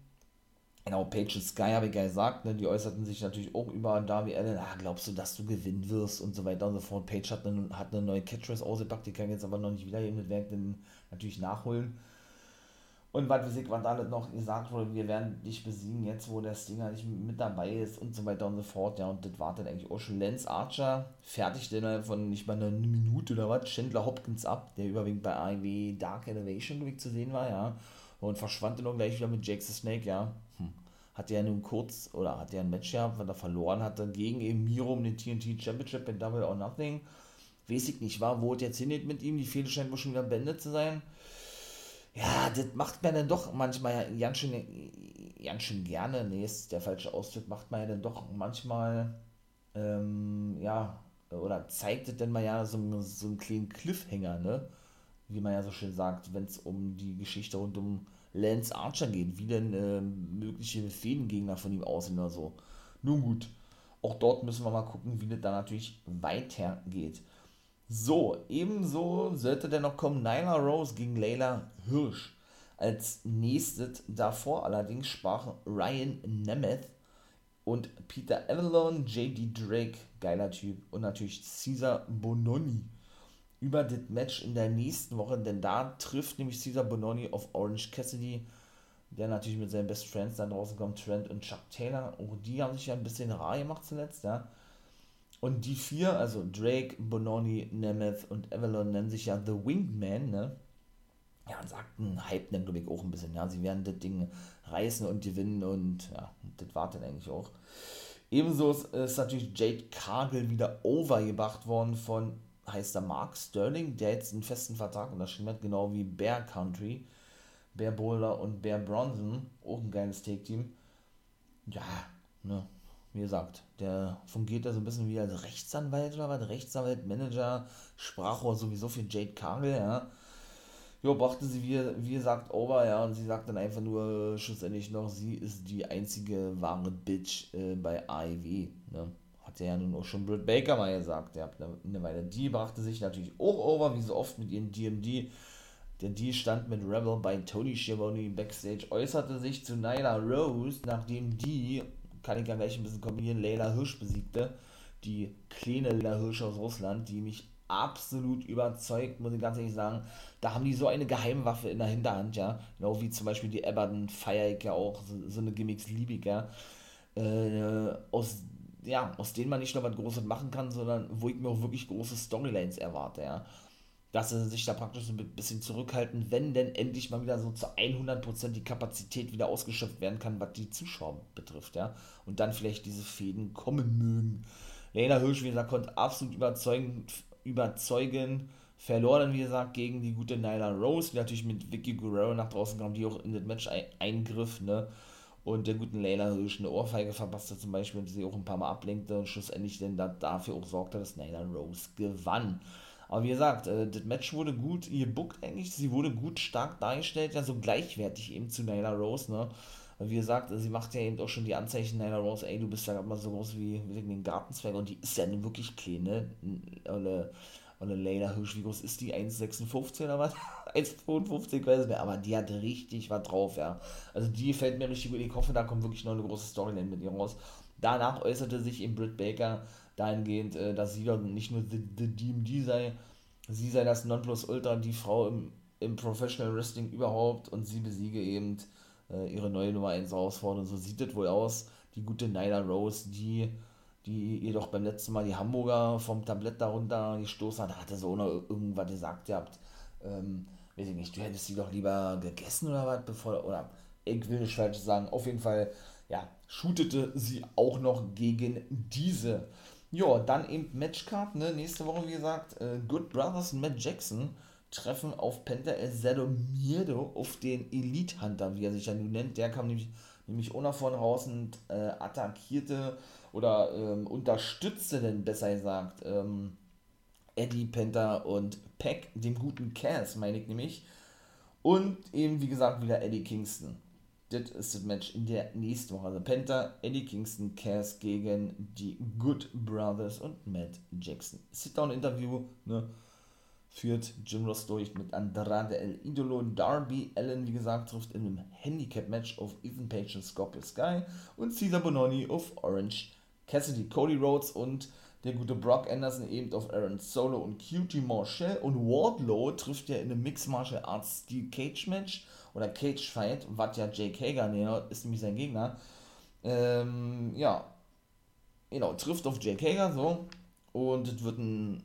genau, Page Sky habe ich ja gesagt, ne, die äußerten sich natürlich auch über Darby Allen, ah, glaubst du, dass du gewinnen wirst und so weiter und so fort. Page hat eine, hat eine neue Catchphrase ausgepackt, die kann jetzt aber noch nicht wiedergeben, das Werk dann natürlich nachholen. Und was weiß ich, was da noch gesagt wurde, wir werden dich besiegen, jetzt wo der Stinger nicht mit dabei ist und so weiter und so fort. Ja, und das war dann eigentlich auch schon Lance Archer, fertig denn von nicht mal einer Minute oder was, Chandler Hopkins ab, der überwiegend bei AEW Dark Elevation zu sehen war, ja und verschwand dann auch gleich wieder mit Jake the Snake, ja. Hm. Hat er nun kurz, oder hat er ein Match gehabt, wenn er verloren hatte, gegen eben Miro um den TNT Championship in Double or Nothing. Weiß ich nicht, war, wo es jetzt hingeht mit ihm, die Fehde scheint wohl schon wieder beendet zu sein. Ja, das macht man dann doch manchmal ganz schön, ganz schön gerne, nee, ist der falsche Ausdruck, macht man ja dann doch manchmal, ähm, ja, oder zeigt es dann mal ja so, so einen kleinen Cliffhanger, ne? Wie man ja so schön sagt, wenn es um die Geschichte rund um Lance Archer geht, wie denn äh, mögliche Fädengegner von ihm aussehen oder so. Nun gut, auch dort müssen wir mal gucken, wie das dann natürlich weitergeht. So, ebenso sollte dann noch kommen Nyla Rose gegen Layla Hirsch. Als nächstes davor allerdings sprachen Ryan Nemeth und Peter Avalon, JD Drake, geiler Typ, und natürlich Caesar Bononi über das Match in der nächsten Woche, denn da trifft nämlich Caesar Bononi auf Orange Cassidy, der natürlich mit seinen Best Friends dann draußen kommt, Trent und Chuck Taylor. Auch die haben sich ja ein bisschen rar gemacht zuletzt, ja. Und die vier, also Drake, Bononi, Nemeth und Avalon, nennen sich ja The Winged Man, ne? Ja, und sagten, hype dann, glaube ich, auch ein bisschen, ja. Sie werden das Ding reißen und gewinnen und ja, das war dann eigentlich auch. Ebenso ist, ist natürlich Jade Cargill wieder overgebracht worden von heißt er Mark Sterling, der jetzt einen festen Vertrag unterschrieben hat, genau wie Bear Country, Bear Boulder und Bear Bronson, auch ein geiles Take-Team. Ja, ne, wie gesagt, der fungiert da so ein bisschen wie als Rechtsanwalt oder was, Rechtsanwalt, Manager, Sprachrohr sowieso für Jade Cargill, ja. Ja, brachte sie, wie, wie gesagt, over, ja, und sie sagt dann einfach nur schlussendlich noch, sie ist die einzige wahre Bitch äh, bei AEW, ne hat ja nun auch schon Britt Baker mal gesagt, habt eine Weile. Die brachte sich natürlich auch over, wie so oft mit ihren DMD. Der D stand mit Rebel bei Tony Schiavone backstage, äußerte sich zu Nyla Rose, nachdem die, kann ich ja gleich ein bisschen kombinieren, Leila Hirsch besiegte. Die kleine Leila Hirsch aus Russland, die mich absolut überzeugt, muss ich ganz ehrlich sagen. Da haben die so eine Geheimwaffe in der Hinterhand, ja. Genau wie zum Beispiel die Eberton feiere ich ja auch, so, so eine Gimmicks ja. Äh, aus ja, aus denen man nicht nur was Großes machen kann, sondern wo ich mir auch wirklich große Storylines erwarte, ja. Dass sie sich da praktisch so ein bisschen zurückhalten, wenn denn endlich mal wieder so zu 100% die Kapazität wieder ausgeschöpft werden kann, was die Zuschauer betrifft, ja. Und dann vielleicht diese Fäden kommen mögen. Lena Hirsch, wie gesagt, konnte absolut überzeugen, überzeugen verlor dann, wie gesagt, gegen die gute Nyla Rose, die natürlich mit Vicky Guerrero nach draußen kam, die auch in das Match eingriff, ne und der guten Layla Hirsch eine Ohrfeige verpasste zum Beispiel, sie auch ein paar Mal ablenkte und schlussendlich dann da, dafür auch sorgte, dass Layla Rose gewann. Aber wie gesagt, äh, das Match wurde gut gebuckt eigentlich, sie wurde gut stark dargestellt, ja so gleichwertig eben zu Nyla Rose, ne. Wie gesagt, sie macht ja eben auch schon die Anzeichen Nyla Rose, ey, du bist ja immer so groß wie, wie den Gartenzwerg und die ist ja nun wirklich klein, ne. oder Leila Hirsch, wie groß ist die? 1,56 oder was? 1,55, ich weiß nicht mehr, aber die hat richtig was drauf, ja. Also die fällt mir richtig gut. Ich hoffe, da kommt wirklich noch eine große Storyline mit ihr raus. Danach äußerte sich eben Britt Baker dahingehend, äh, dass sie doch nicht nur the DMD sei, sie sei das Nonplusultra, die Frau im, im Professional Wrestling überhaupt und sie besiege eben äh, ihre neue Nummer 1 Herausforderung. So sieht es wohl aus. Die gute Nyla Rose, die die jedoch beim letzten Mal die Hamburger vom Tablett darunter gestoßen hat, hatte so noch irgendwas gesagt gehabt. Ähm, weiß ich nicht, du hättest sie doch lieber gegessen oder was, bevor, oder ich will nicht falsch sagen, auf jeden Fall, ja, shootete sie auch noch gegen diese. Ja, dann eben Matchcard, ne, nächste Woche, wie gesagt, äh, Good Brothers und Matt Jackson treffen auf Penta El Zero Miedo auf den Elite Hunter, wie er sich ja nun nennt. Der kam nämlich, nämlich ohne von raus und äh, attackierte oder ähm, unterstützte denn besser gesagt ähm, Eddie Penta und Peck, dem guten Cass, meine ich nämlich. Und eben, wie gesagt, wieder Eddie Kingston. Das ist das Match in der nächsten Woche. Also Penta, Eddie Kingston, Cass gegen die Good Brothers und Matt Jackson. Sit-Down-Interview, ne? Führt Jim Ross durch mit Andrade El Idolo. Darby Allen, wie gesagt, trifft in einem Handicap-Match auf Ethan Page und Scorpio Sky. Und Caesar Bononi auf Orange Cassidy, Cody Rhodes und der gute Brock Anderson eben auf Aaron Solo und QT Marshall. Und Wardlow trifft ja in einem Mixed Martial Arts Steel Cage Match oder Cage Fight, was ja Jake Hager ne, ist nämlich sein Gegner. Ähm, ja, genau, trifft auf Jake Hager so. Und es wird ein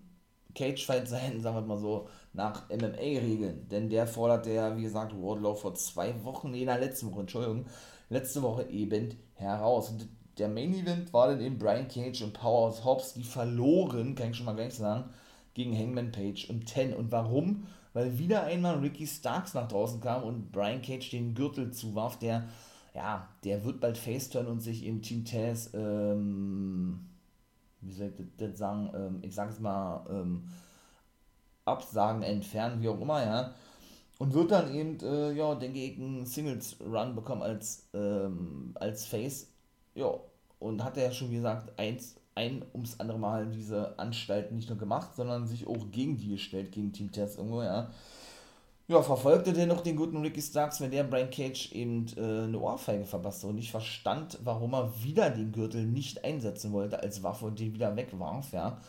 Cage Fight sein, sagen wir mal so, nach MMA-Regeln, denn der fordert ja, wie gesagt, Wardlow vor zwei Wochen, nee, in der letzten Woche, Entschuldigung, letzte Woche eben heraus. Und der Main Event war dann eben Brian Cage und Powerhouse Hobbs, die verloren, kann ich schon mal gleich sagen, gegen Hangman Page und Ten. Und warum? Weil wieder einmal Ricky Starks nach draußen kam und Brian Cage den Gürtel zuwarf, der, ja, der wird bald faceturn und sich im Team Taz, ähm, wie soll ich das sagen, ähm, ich sag's mal, ähm, absagen, entfernen, wie auch immer, ja. Und wird dann eben, äh, ja, denke ich, einen Singles-Run bekommen als, ähm, als Face ja, und hat er ja schon, gesagt, eins, ein ums andere Mal diese Anstalten nicht nur gemacht, sondern sich auch gegen die gestellt, gegen Team Test irgendwo, ja. Ja, verfolgte der noch den guten Ricky Starks, wenn der Brian Cage eben äh, eine Ohrfeige verpasste und nicht verstand, warum er wieder den Gürtel nicht einsetzen wollte als Waffe und den wieder wegwarf, ja.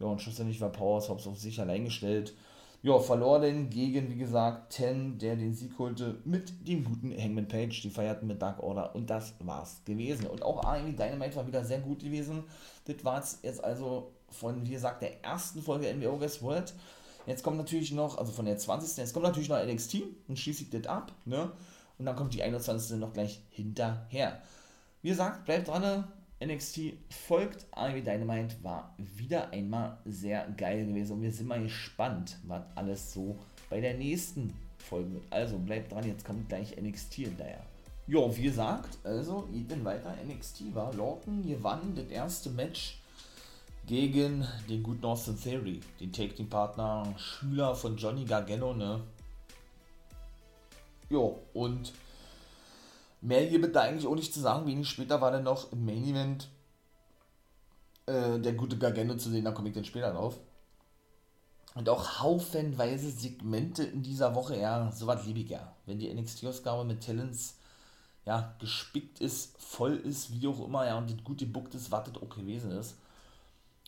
Ja, und schlussendlich war Powers Hobbs auf sich allein gestellt ja, verlor denn gegen, wie gesagt, Ten, der den Sieg holte, mit dem guten Hangman Page. Die feierten mit Dark Order und das war's gewesen. Und auch AEW Dynamite war wieder sehr gut gewesen. Das war jetzt also von, wie gesagt, der ersten Folge NWO Guess World. Jetzt kommt natürlich noch, also von der 20. Jetzt kommt natürlich noch NXT und schließe ich das ab, ne? Und dann kommt die 21. noch gleich hinterher. Wie gesagt, bleibt dran, NXT folgt, AEW Dynamite war wieder einmal sehr geil gewesen und wir sind mal gespannt, was alles so bei der nächsten Folge wird. Also bleibt dran, jetzt kommt gleich NXT hinterher. Jo, wie gesagt, also ich bin weiter. NXT war Lorton gewann das erste Match gegen den guten Austin Theory, den Take Team Partner, Schüler von Johnny Gargano, ne? Jo, und Mehr hier bitte eigentlich auch nicht zu sagen. Wenig später war dann noch im Main Event äh, der gute Gargano zu sehen, da komme ich dann später drauf. Und auch haufenweise Segmente in dieser Woche, ja, sowas liebe ich ja. Wenn die NXT-Ausgabe mit Talents, ja, gespickt ist, voll ist, wie auch immer, ja, und das gut gebuckt ist, das auch gewesen ist.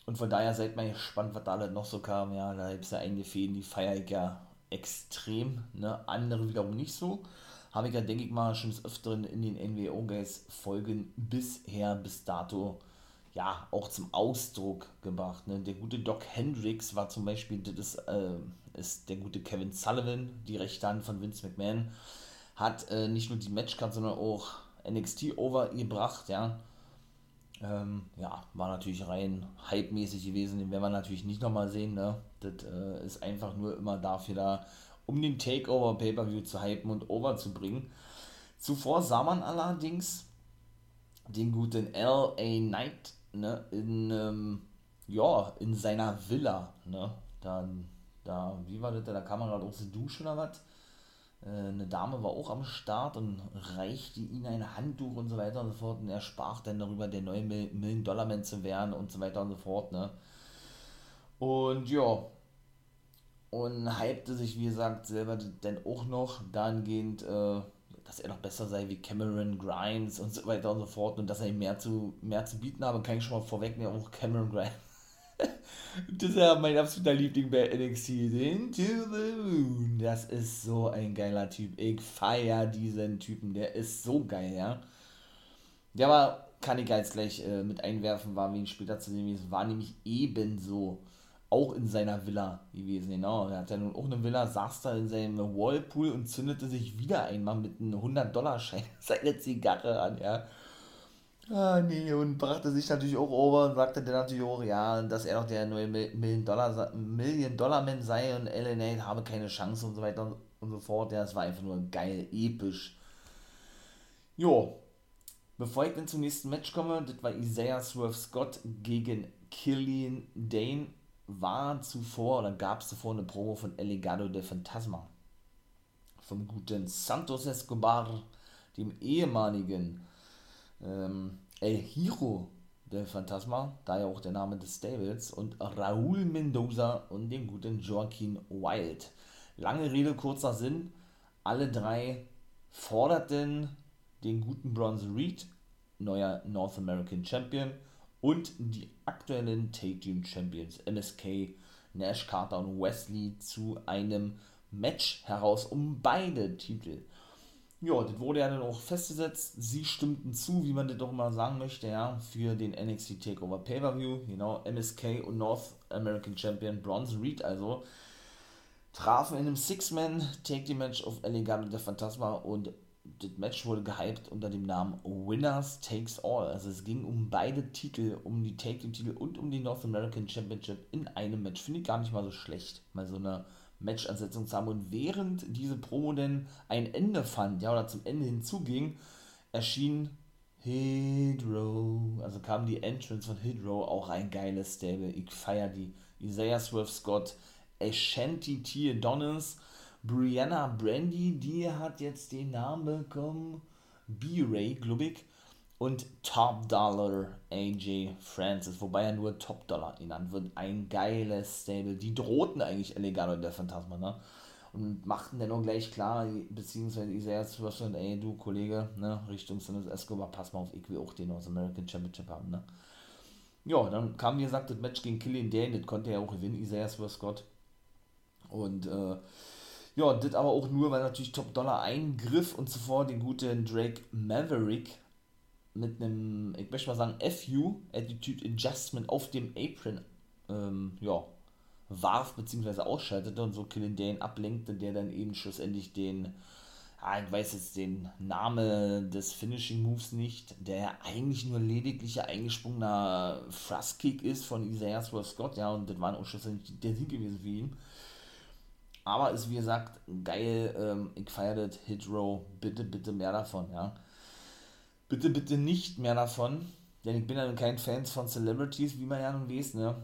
Und von daher seid mal gespannt, was da alles noch so kam, ja, da gibt es ja einige Fäden, die feiere ich ja extrem, ne, andere wiederum nicht so habe ich ja, denke ich mal, schon des Öfteren in den NWO Guys Folgen bisher, bis dato, ja, auch zum Ausdruck gebracht. Ne? Der gute Doc Hendricks war zum Beispiel, das ist, äh, ist der gute Kevin Sullivan, die rechte Hand von Vince McMahon, hat äh, nicht nur die Matchcard, sondern auch NXT overgebracht, ja. Ähm, ja, war natürlich rein hype-mäßig gewesen, den werden wir natürlich nicht nochmal sehen, ne? Das äh, ist einfach nur immer dafür da, um den Takeover Pay-Per-View zu hypen und overzubringen. Zuvor sah man allerdings den guten L.A. Knight ne, in, ähm, ja, in seiner Villa. Ne, da, da, wie war das, da kam er gerade aus der Dusche oder was? Äh, eine Dame war auch am Start und reichte ihm ein Handtuch und so weiter und so fort. Und er sprach dann darüber, der neue Million-Dollar-Man zu werden und so weiter und so fort. Ne? Und ja, und hypte sich, wie gesagt, selber dann auch noch dahingehend, äh, dass er noch besser sei wie Cameron Grimes und so weiter und so fort und dass er ihm mehr zu, mehr zu bieten habe, kann ich schon mal vorwegnehmen, auch Cameron Grimes. das ist ja mein absoluter Liebling bei NXT. Into the Moon. Das ist so ein geiler Typ. Ich feiere diesen Typen. Der ist so geil, ja. Der war, kann ich jetzt gleich äh, mit einwerfen, war wie ihn später zu sehen, war nämlich ebenso auch in seiner Villa gewesen, genau. Er hat ja nun auch eine Villa, saß da in seinem Wallpool und zündete sich wieder einmal mit einem 100-Dollar-Schein seine Zigarre an, ja. Ah, nee, und brachte sich natürlich auch over und sagte dann natürlich auch, ja, dass er doch der neue Million-Dollar-Man Million Dollar sei und LNA habe keine Chance und so weiter und so fort. Ja, das war einfach nur geil, episch. Jo, bevor ich dann zum nächsten Match komme, das war Isaiah Swerve Scott gegen Killian Dane war zuvor oder gab es zuvor eine Promo von El Legado de Fantasma. Vom guten Santos Escobar, dem ehemaligen ähm, El Hiro de Fantasma, da ja auch der Name des Stables, und Raúl Mendoza und dem guten Joaquin Wild. Lange Rede, kurzer Sinn. Alle drei forderten den guten Bronze Reed, neuer North American Champion, und die aktuellen Take Team Champions MSK, Nash Carter und Wesley zu einem Match heraus um beide Titel. Ja, das wurde ja dann auch festgesetzt. Sie stimmten zu, wie man das doch mal sagen möchte, ja, für den NXT Takeover Pay-Per-View. Genau, MSK und North American Champion Bronze Reed also trafen in einem Six-Man Take Team Match auf Elegante der Phantasma und das Match wurde gehypt unter dem Namen Winners Takes All. Also es ging um beide Titel, um die Take Team Titel und um die North American Championship in einem Match. Finde ich gar nicht mal so schlecht, mal so eine Match-Ansetzung zu haben. Und während diese Promo denn ein Ende fand, ja, oder zum Ende hinzuging, erschien Hydro, also kam die Entrance von Hydro, auch ein geiles Stable. Ich feiere die. Isaiah Swerve Scott, Ashanti T. Adonis, Brianna Brandy, die hat jetzt den Namen bekommen, B-Ray, glaube und Top Dollar AJ Francis, wobei er nur Top Dollar genannt wird. Ein geiles Stable. Die drohten eigentlich Elegano der Phantasma, ne? Und machten dann auch gleich klar, beziehungsweise Isaiah Swerve ey, du Kollege, ne, Richtung Sinnes Escobar, pass mal auf, ich will auch den North American Championship haben, ne? Ja, dann kam, wie gesagt, das Match gegen Killian Dane, das konnte er auch gewinnen, Isaiah Swerve Scott. Und, äh, ja, das aber auch nur, weil natürlich Top Dollar eingriff und zuvor den guten Drake Maverick mit einem, ich möchte mal sagen, FU, Attitude Adjustment, auf dem Apron, ähm, ja, warf bzw. ausschaltete und so Killen Dane ablenkte, der dann eben schlussendlich den, ah, ich weiß jetzt den Namen des Finishing Moves nicht, der eigentlich nur lediglich ein eingesprungener Thrust-Kick ist von Isaiah Swerve Scott, ja, und das war auch schlussendlich der Sieg gewesen für ihn. Aber ist wie gesagt geil, ähm, ich feiere das Hit Row, bitte, bitte mehr davon, ja bitte, bitte nicht mehr davon, denn ich bin ja kein Fan von Celebrities, wie man ja nun weiß, ne?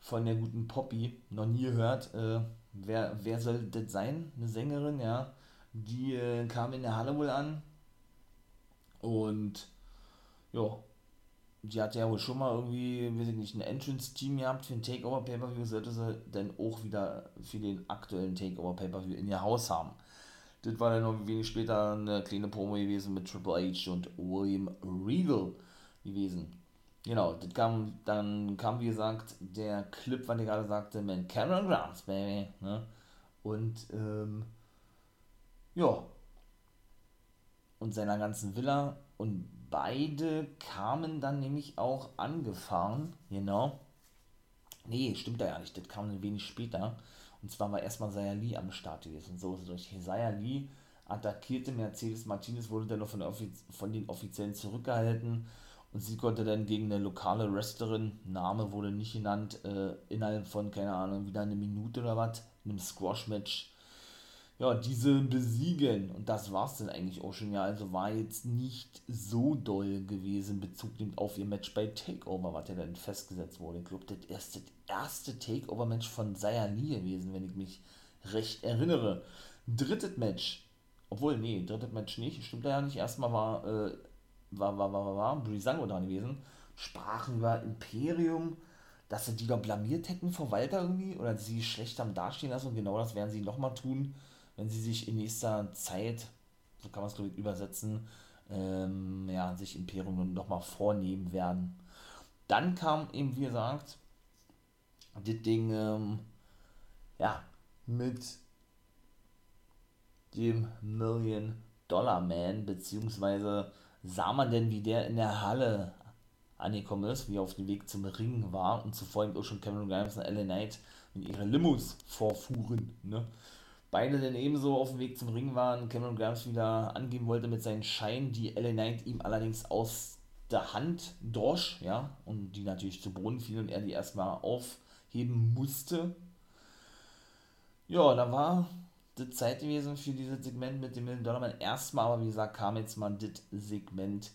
Von der guten Poppy, noch nie gehört. Äh, wer, wer soll das sein? Eine Sängerin, ja. Die äh, kam in der Halle wohl an und ja, die hatte ja wohl schon mal irgendwie, weiß ich nicht, ein Entrance-Team gehabt für ein Takeover-Pay-Per-View, sollte sie dann auch wieder für den aktuellen Takeover-Pay-Per-View in ihr Haus haben. Das war dann noch wenig später eine kleine Promo gewesen mit Triple H und William Regal gewesen. Genau, das kam, dann kam wie gesagt der Clip, was ich gerade sagte, mit Cameron Grimes, baby. Ne? Und ähm, ja. Und seiner ganzen Villa. Und beide kamen dann nämlich auch angefahren. Genau. Nee, stimmt da ja nicht. Das kam ein wenig später. Und zwar war erstmal Saya Lee am Start gewesen. So ist durch Saya Lee attackierte Mercedes Martinez, wurde dann noch von, von den Offiziellen zurückgehalten und sie konnte dann gegen eine lokale Wrestlerin, Name wurde nicht genannt, äh, innerhalb von, keine Ahnung, wieder eine Minute oder was, in einem Squash-Match, ja, diese besiegen. Und das war es dann eigentlich auch schon, ja, also war jetzt nicht so doll gewesen, Bezug nimmt auf ihr Match bei Takeover, was ja dann festgesetzt wurde. Ich glaube, das erste, erste Takeover-Match von Saya Lee gewesen, wenn ich mich recht erinnere. Drittes Match, obwohl, nee, drittes Match nicht, stimmt ja nicht. Erstmal war, äh, war, war, war, war, war Brisango da gewesen. Sprachen über Imperium, dass sie die doch blamiert hätten vor Walter irgendwie oder sie schlecht am Dastehen lassen und genau das werden sie nochmal tun, wenn sie sich in nächster Zeit, so kann man es glaube ich übersetzen, ähm, ja, sich Imperium nochmal vornehmen werden. Dann kam eben, wie gesagt, das Ding, ähm, ja, mit dem Million Dollar Man, beziehungsweise sah man denn, wie der in der Halle angekommen ist, wie er auf dem Weg zum Ring war und zuvor eben auch schon Cameron Grimes und LA Knight mit ihren Limos vorfuhren. Ne? Beide dann ebenso auf dem Weg zum Ring waren, Cameron Grimes wieder angeben wollte mit seinen Scheinen, die LA Knight ihm allerdings aus der Hand drosch, ja, und die natürlich zu Boden fielen und er die erstmal aufheben musste. Ja, da war die Zeit gewesen für dieses Segment mit dem Million Dollar Man. Erstmal, aber wie gesagt, kam jetzt mal das Segment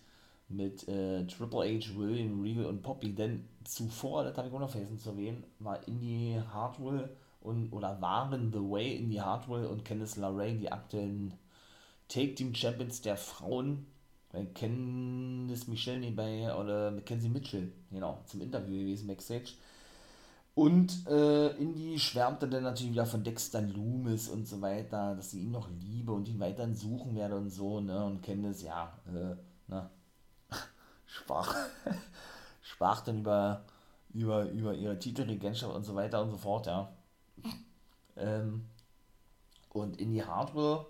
mit äh, Triple H, William Regal und Poppy, denn zuvor, das habe ich auch noch vergessen zu erwähnen, war Indie Hartwell und oder waren The Way Indie Hartwell und Candice LeRae die aktuellen Take Team Champions der Frauen. Candice Michelle nebenbei oder Mackenzie Mitchell, genau, zum Interview gewesen backstage. Und äh, Indy schwärmte dann natürlich wieder von Dexter Loomis und so weiter, dass sie ihn noch liebe und ihn weiterhin suchen werde und so, ne? Und Candice, ja, äh, ne, sprach, sprach dann über, über, über ihre Titelregentschaft und so weiter und so fort, ja. Ähm, und in die Hardware,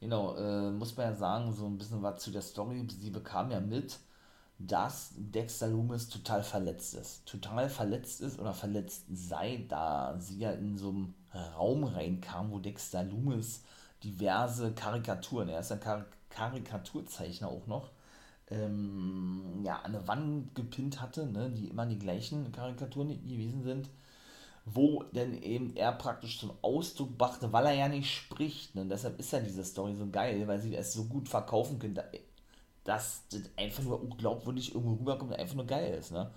genau, äh, muss man ja sagen, so ein bisschen was zu der Story, sie bekam ja mit, dass Dexter Loomis total verletzt ist. Total verletzt ist oder verletzt sei, da sie ja in so einem Raum reinkam, wo Dexter Loomis diverse Karikaturen, er ist ein Kar Karikaturzeichner auch noch, ähm, ja, an der Wand gepinnt hatte, ne, die immer die gleichen Karikaturen gewesen sind, wo denn eben er praktisch zum Ausdruck brachte, weil er ja nicht spricht. Ne, und deshalb ist ja diese Story so geil, weil sie es so gut verkaufen könnte, dass das einfach nur unglaubwürdig irgendwo rüberkommt und einfach nur geil ist. Ne?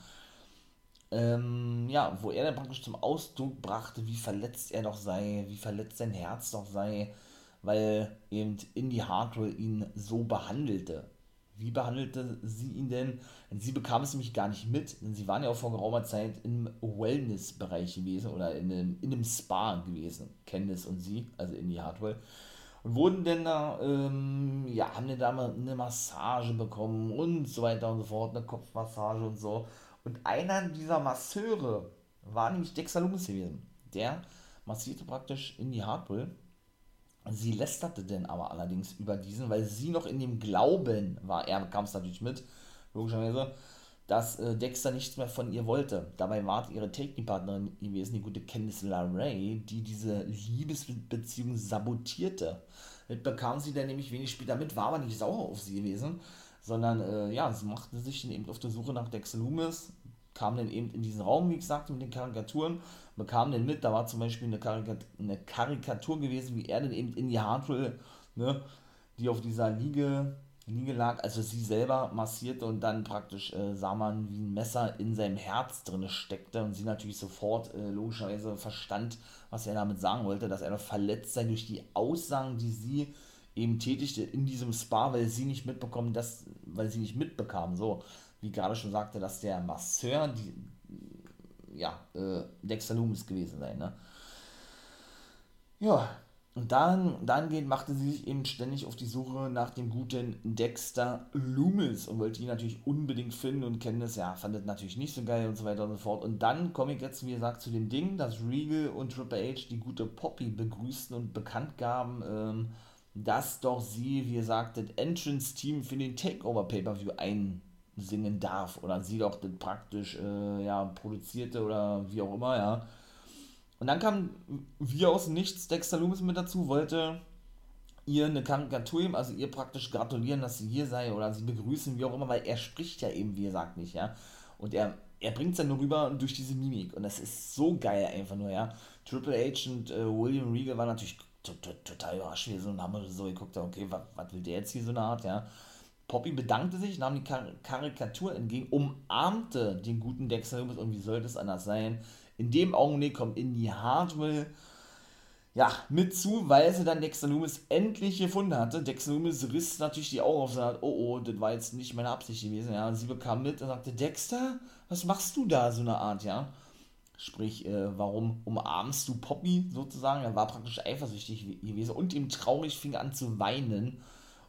Ähm, ja, wo er dann praktisch zum Ausdruck brachte, wie verletzt er doch sei, wie verletzt sein Herz doch sei, weil eben Indie Hardwell ihn so behandelte. Wie behandelte sie ihn denn? Denn sie bekam es nämlich gar nicht mit, denn sie waren ja auch vor geraumer Zeit im Wellness-Bereich gewesen oder in einem, in einem Spa gewesen, Candice und sie, also Indie Hardwell. Und wurden denn da, ähm, ja, haben denn da mal eine Massage bekommen und so weiter und so fort, eine Kopfmassage und so. Und einer dieser Masseure war nämlich Dexter Loomis gewesen. Der massierte praktisch Indie Hardwell Sie lästerte denn aber allerdings über diesen, weil sie noch in dem Glauben war, er kam es natürlich mit, logischerweise, dass äh, Dexter nichts mehr von ihr wollte. Dabei war ihre Technikpartnerin gewesen, die gute Candice LeRae, die diese Liebesbeziehung sabotierte. Das bekam sie dann nämlich wenig später mit, war aber nicht sauer auf sie gewesen, sondern äh, ja, sie machte sich dann eben auf der Suche nach Dexter Loomis, kam dann eben in diesen Raum, wie gesagt, mit den Karikaturen, bekam dann mit, da war zum Beispiel eine, Karikatur, eine Karikatur gewesen, wie er dann eben in die Hardwell, ne, die auf dieser Liege, Liege lag, also sie selber massierte und dann praktisch äh, sah man, wie ein Messer in seinem Herz drin steckte und sie natürlich sofort äh, logischerweise verstand, was er damit sagen wollte, dass er noch verletzt sei durch die Aussagen, die sie eben tätigte in diesem Spa, weil sie nicht mitbekommen, dass, weil sie nicht mitbekam, so, wie gerade schon sagte, dass der Masseur, die, ja, äh, Dexter Loomis gewesen sei, ne? Ja, und dann, dahingehend machte sie sich eben ständig auf die Suche nach dem guten Dexter Loomis und wollte ihn natürlich unbedingt finden und kennen das, ja, fand das natürlich nicht so geil und so weiter und so fort. Und dann komme ich jetzt, wie gesagt, zu dem Ding, dass Regal und Triple H die gute Poppy begrüßten und bekannt gaben, ähm, dass doch sie, wie gesagt, das Entrance-Team für den Takeover Pay-Per-View ein singen darf oder sie doch praktisch äh, ja, produzierte oder wie auch immer, ja. Und dann kam wie aus nichts Dexter Loomis mit dazu, wollte ihr eine Karikatur geben, also ihr praktisch gratulieren, dass sie hier sei oder sie begrüßen, wie auch immer, weil er spricht ja eben, wie gesagt, nicht, ja. Und er, er bringt es dann nur rüber durch diese Mimik und das ist so geil einfach nur, ja. Triple H und äh, William Regal waren natürlich total überrascht, wie so und haben so geguckt, okay, was will der jetzt hier so eine Art, ja. Poppy bedankte sich, nahm die Kar Karikatur entgegen, umarmte den guten Dexter Loomis und wie sollte es anders sein? In dem Augenblick kommt Indy Hardwell ja, mit zu, weil sie dann Dexter Loomis endlich gefunden hatte. Dexter Loomis riss natürlich die Augen auf und sagte, oh oh, das war jetzt nicht meine Absicht gewesen. Ja, sie bekam mit und sagte, Dexter, was machst du da, so eine Art, ja? Sprich, äh, warum umarmst du Poppy sozusagen? Er war praktisch eifersüchtig gewesen und ihm traurig fing an zu weinen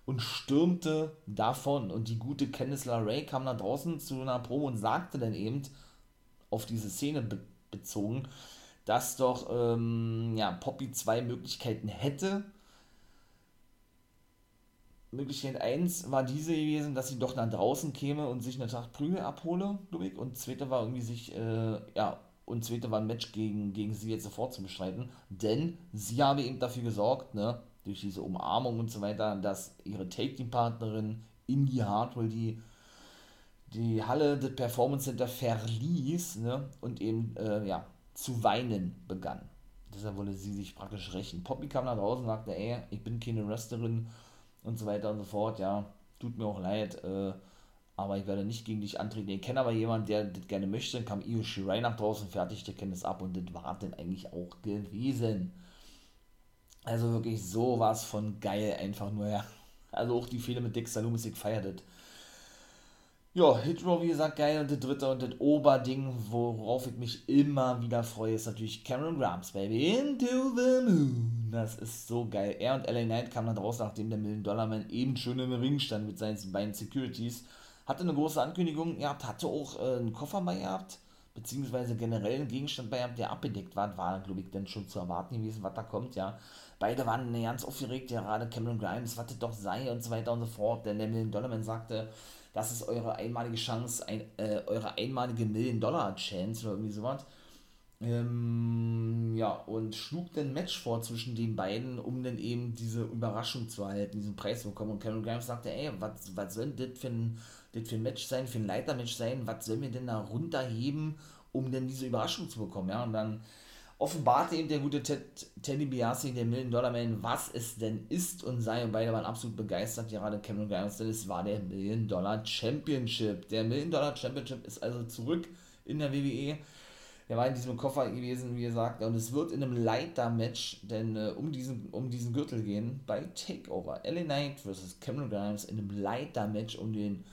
und stürmte davon. Und die gute Candice LeRae kam da draußen zu einer Probe und sagte dann eben, auf diese Szene be bezogen, dass doch ähm, ja, Poppy zwei Möglichkeiten hätte. Möglichkeit 1 war diese gewesen, dass sie doch nach draußen käme und sich eine Tracht Prügel abhole, glaube ich. Und zweite war irgendwie sich, äh, ja, und zweite war ein Match gegen, gegen sie jetzt sofort zu bestreiten. Denn sie habe eben dafür gesorgt, ne, durch diese Umarmung und so weiter, dass ihre Take-Team-Partnerin Indie Hartwell die, die Halle des Performance Center verließ ne, und eben äh, ja, zu weinen begann. Deshalb wollte sie sich praktisch rächen. Poppy kam nach draußen und sagte, ey, ich bin keine Wrestlerin und so weiter und so fort, ja, tut mir auch leid, äh, aber ich werde nicht gegen dich antreten. Ich kenne aber jemanden, der das gerne möchte. Dann kam Io Shirai nach draußen, fertigte Kenntnis ab und das war dann eigentlich auch gewesen. Also wirklich sowas von geil, einfach nur, ja. Also auch die Fehler mit Dexter Loomis, ich feiert das. Ja, Hitro, wie gesagt, geil. Und das dritte und das Oberding, worauf ich mich immer wieder freue, ist natürlich Cameron Grimes, Baby. Into the Moon. Das ist so geil. Er und LA Knight kamen dann raus, nachdem der Million-Dollar-Man eben schon im Ring stand mit seinen beiden Securities. Hatte eine große Ankündigung gehabt, hatte auch äh, einen Koffer bei gehabt, beziehungsweise generell einen Gegenstand bei gehabt, der abgedeckt war. War, glaube ich, dann schon zu erwarten gewesen, was da kommt, ja. Beide waren ganz aufgeregt, ja, gerade Cameron Grimes, was das doch sei und so weiter und so fort. Denn der Million Dollar Man sagte, das ist eure einmalige Chance, ein, äh, eure einmalige Million Dollar Chance oder irgendwie sowas. Ähm, ja, und schlug dann Match vor zwischen den beiden, um dann eben diese Überraschung zu erhalten, diesen Preis zu bekommen. Und Cameron Grimes sagte, ey, was, soll ein, das für ein Match sein, für ein Leitermatch sein, was sollen wir denn da runterheben, um denn diese Überraschung zu bekommen, ja, und dann offenbarte eben der gute Ted, Teddy Biasi, der Million Dollar Man, was es denn ist und sei. Und beide waren absolut begeistert, gerade Cameron Grimes, denn es war der Million Dollar Championship. Der Million Dollar Championship ist also zurück in der WWE. Der war in diesem Koffer gewesen, wie gesagt, und es wird in einem Leiter-Match denn äh, um, diesen, um diesen Gürtel gehen bei Takeover. LA Knight vs. Cameron Grimes in einem Leiter-Match um den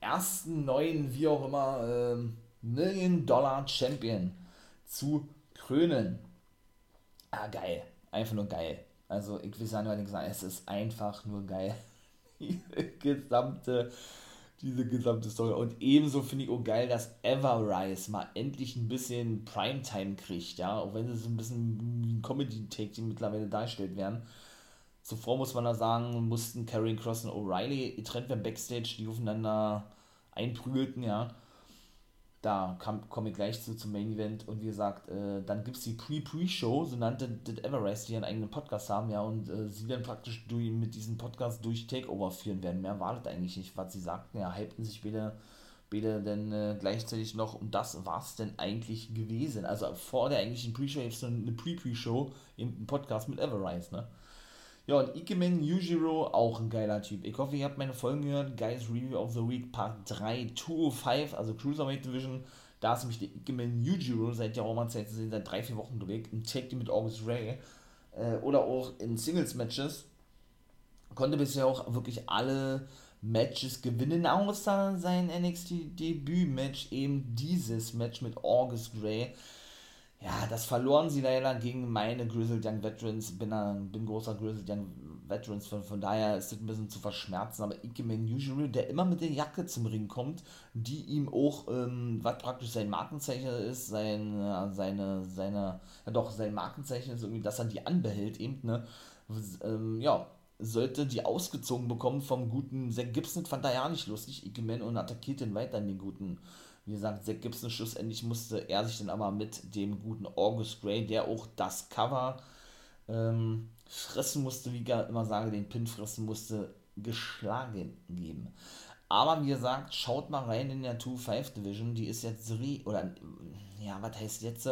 ersten neuen, wie auch immer, äh, Million Dollar Champion zu krönen. Ah, geil. Einfach nur geil. Also, ich will sagen, es ist einfach nur geil. diese gesamte, diese gesamte Story. Und ebenso finde ich auch geil, dass Everrise mal endlich ein bisschen Primetime kriegt, ja. Auch wenn es so ein bisschen Comedy-Take, die mittlerweile dargestellt werden. Zuvor muss man da sagen, mussten Carrie Cross und O'Reilly getrennt werden Backstage, die aufeinander einprügelten, ja da komme ich gleich zu zum Main Event und wie gesagt, äh, dann gibt es die Pre-Pre-Show, so nannte Did Everest, die einen eigenen Podcast haben, ja, und äh, sie dann praktisch durch, mit diesem Podcast durch Takeover führen werden. Mehr war das eigentlich nicht, was sie sagten, ja, hypten sich beide, beide dann äh, gleichzeitig noch und das war es denn eigentlich gewesen. Also vor der eigentlichen Pre-Show gibt es eine Pre-Pre-Show, eben ein Podcast mit Everest, ne. Ja, und Ikemen Yujiro, auch ein geiler Typ. Ich hoffe, ihr habt meine Folgen gehört. Guys Review of the Week Part 3, 205, also Cruiserweight Division. Da ist nämlich der Ikemen Yujiro seit der Roma-Zeit zu sehen, seit 3-4 Wochen unterwegs. Ein Tag mit August Ray. Äh, oder auch in Singles-Matches. Konnte bisher auch wirklich alle Matches gewinnen, außer sein NXT-Debüt-Match, eben dieses Match mit August Ray ja, das verloren sie leider gegen meine Grizzled Young Veterans. Bin ein bin großer Grizzled Young Veterans, von, von daher ist es ein bisschen zu verschmerzen. Aber Ikemen Usual, der immer mit der Jacke zum Ring kommt, die ihm auch, ähm, was praktisch sein Markenzeichen ist, sein, äh, seine, seine, ja doch, sein Markenzeichen ist irgendwie, dass er die anbehält, eben, ne? Ähm, ja, sollte die ausgezogen bekommen vom guten Zack Gibson, fand er ja nicht lustig, Ikemen, und attackiert den weiter den guten wie gesagt, Zack Gibson schlussendlich musste er sich dann aber mit dem guten August Gray, der auch das Cover ähm, fressen musste, wie ich immer sage, den Pin fressen musste, geschlagen geben. Aber wie gesagt, schaut mal rein in der 2-5 Division, die ist jetzt oder ja, was heißt jetzt?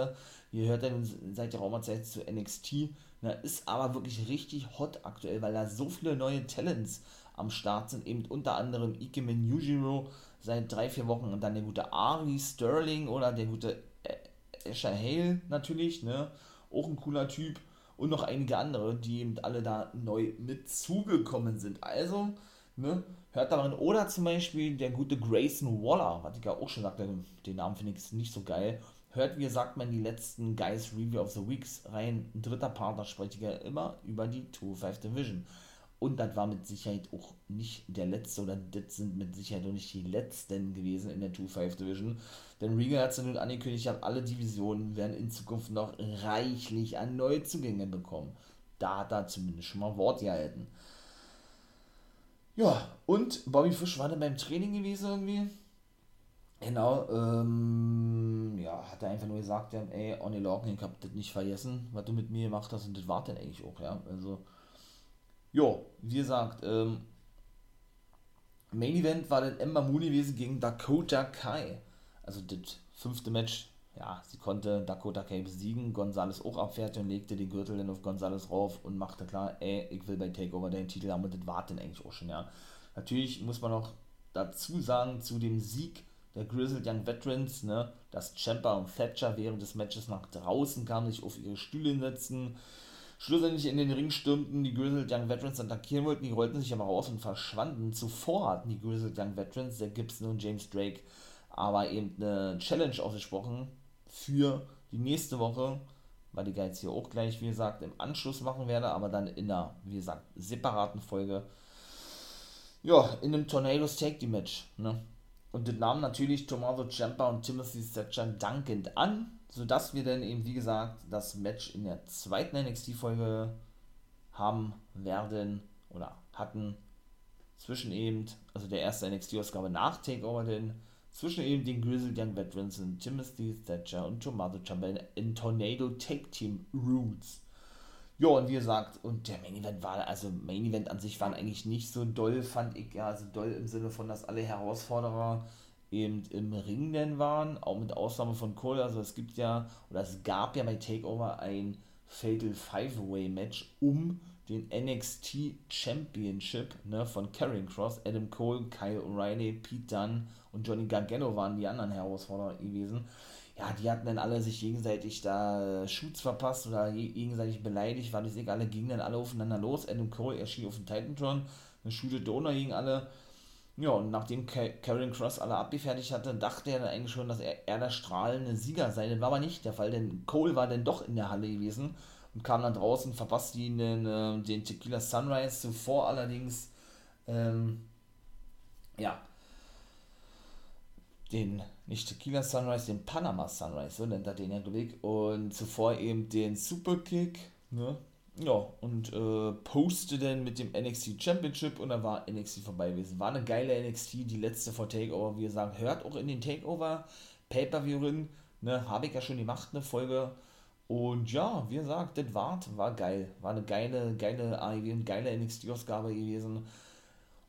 Ihr hört ja seit der Raumerzeit zu NXT, na, ist aber wirklich richtig hot aktuell, weil da so viele neue Talents am Start sind, eben unter anderem Ikemen Yujiro, seit drei, vier Wochen. Und dann der gute Ari Sterling oder der gute Asher Hale natürlich, ne? Auch ein cooler Typ. Und noch einige andere, die eben alle da neu mit zugekommen sind. Also, ne, hört da mal rein. Oder zum Beispiel der gute Grayson Waller, was ich ja auch schon sagte, den Namen finde ich nicht so geil. hört, wie gesagt, man die letzten Guys Review of the Weeks rein. Dritter Partner spreche ich ja immer über die 2-5 Division. Und das war mit Sicherheit auch nicht der letzte, oder das sind mit Sicherheit auch nicht die letzten gewesen in der 2-5 Division. Denn Regal hat es nun angekündigt, hat alle Divisionen werden in Zukunft noch reichlich an Neuzugänge bekommen. Da hat er zumindest schon mal Wort gehalten. Ja, und Bobby Fish war dann beim Training gewesen irgendwie. Genau, ähm, ja, hat er einfach nur gesagt, ja, ey, Only Lorcan, ich hab das nicht vergessen, was du mit mir gemacht hast und das war dann eigentlich auch, ja, also, jo, wie gesagt, ähm, Main Event war dann Ember Moon gewesen gegen Dakota Kai, also das fünfte Match, ja, sie konnte Dakota Kai besiegen, Gonzales auch abfertigen und legte den Gürtel dann auf Gonzales rauf und machte klar, ey, ich will bei Takeover den Titel haben und das war dann eigentlich auch schon, ja. Natürlich muss man noch dazu sagen, zu dem Sieg der Grizzled Young Veterans, ne, dass Champa und Thatcher während des Matches nach draußen kamen, sich auf ihre Stühle setzten, schlussendlich in den Ring stürmten, die Grizzled Young Veterans attackieren wollten, die rollten sich aber raus und verschwanden. Zuvor hatten die Grizzled Young Veterans, der Gibson und James Drake, aber eben eine Challenge ausgesprochen für die nächste Woche, weil ich jetzt hier auch gleich, wie gesagt, im Anschluss machen werde, aber dann in einer, wie gesagt, separaten Folge. Ja, in einem Tornadoes Take the Match, ne? Und das nahm natürlich Tommaso Ciampa und Timothy Thatcher dankend an, sodass wir dann eben, wie gesagt, das Match in der zweiten NXT-Folge haben werden oder hatten zwischen eben, also der erste NXT-Ausgabe nach Takeover, denn zwischen eben den Grizzled Young Veterans sind Timothy Thatcher und Tommaso Ciampa in Tornado Take Team Roots. Ja, und wie gesagt, und der Main Event war, also Main Event an sich waren eigentlich nicht so doll, fand ich, ja, also doll im Sinne von, dass alle Herausforderer eben im Ring denn waren, auch mit Ausnahme von Cole, also es gibt ja, oder es gab ja bei Takeover ein Fatal Five-Way Match um den NXT Championship ne, von Karrion Cross, Adam Cole, Kyle O'Reilly, Pete Dunne und Johnny Gargano waren die anderen Herausforderer gewesen ja, die hatten dann alle sich gegenseitig da äh, Shoots verpasst oder gegenseitig beleidigt, weil die sich alle gingen dann alle aufeinander los. Adam Cole erschien auf dem Titantron, dann shootet Donor gegen alle. Ja, und nachdem Karen Cross alle abgefertigt hatte, dachte er dann eigentlich schon, dass er, er der strahlende Sieger sei. Das war aber nicht der Fall, denn Cole war dann doch in der Halle gewesen und kam dann draußen, verpasste ihn den, äh, den Tequila Sunrise zuvor allerdings, ähm, ja, den, nicht Tequila Sunrise, den Panama Sunrise, so nennt er den ja, glaube Und zuvor eben den Superkick, ne? Ja, und äh, poste dann mit dem NXT Championship und dann war NXT vorbei gewesen. War eine geile NXT, die letzte vor Takeover, wie gesagt, hört auch in den Takeover Pay-Per-View rein, ne, habe ich ja schon gemacht, eine Folge. Und ja, wie gesagt, das war, war geil. War eine geile, geile AEW und geile NXT-Ausgabe gewesen.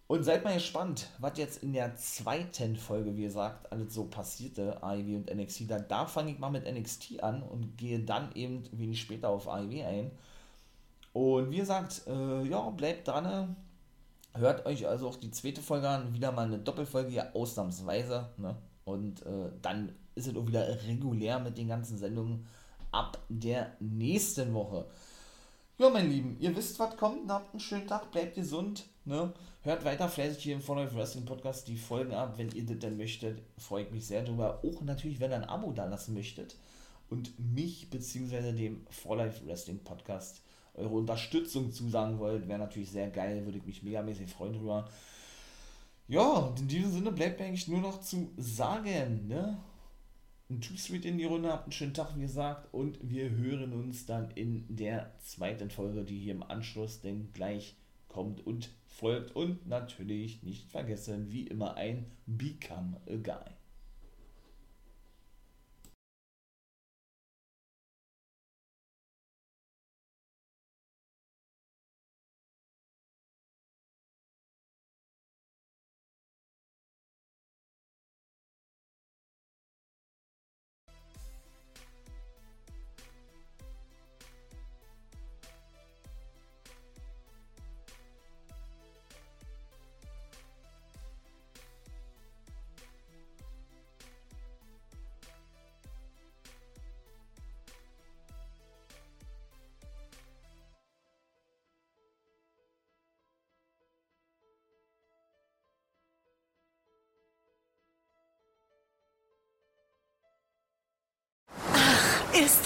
Und seid mal gespannt, was jetzt in der zweiten Folge, wie gesagt, alles so passierte, AEW und NXT. Da, da fange ich mal mit NXT an und gehe dann eben wenig später auf AEW ein. Und wie gesagt, äh, ja, bleibt dran. Hört euch also auch die zweite Folge an. Wieder mal eine Doppelfolge, ja, ausnahmsweise. Ne? Und äh, dann ist es auch wieder regulär mit den ganzen Sendungen ab der nächsten Woche. Ja, mein Lieben, ihr wisst, was kommt. Habt einen schönen Tag, bleibt gesund. Ne? Hört weiter fleißig hier im For Life Wrestling Podcast die Folgen ab, wenn ihr das denn möchtet. Freue ich mich sehr drüber. Auch natürlich, wenn ihr ein Abo da lassen möchtet und mich bzw. dem For Life Wrestling Podcast eure Unterstützung zusagen wollt, wäre natürlich sehr geil, würde ich mich megamäßig freuen drüber. Ja, und in diesem Sinne bleibt mir eigentlich nur noch zu sagen, ne? Ein Too Sweet in die Runde, habt einen schönen Tag, wie gesagt, und wir hören uns dann in der zweiten Folge, die hier im Anschluss denn gleich kommt und folgt und natürlich nicht vergessen, wie immer ein Become a Guy.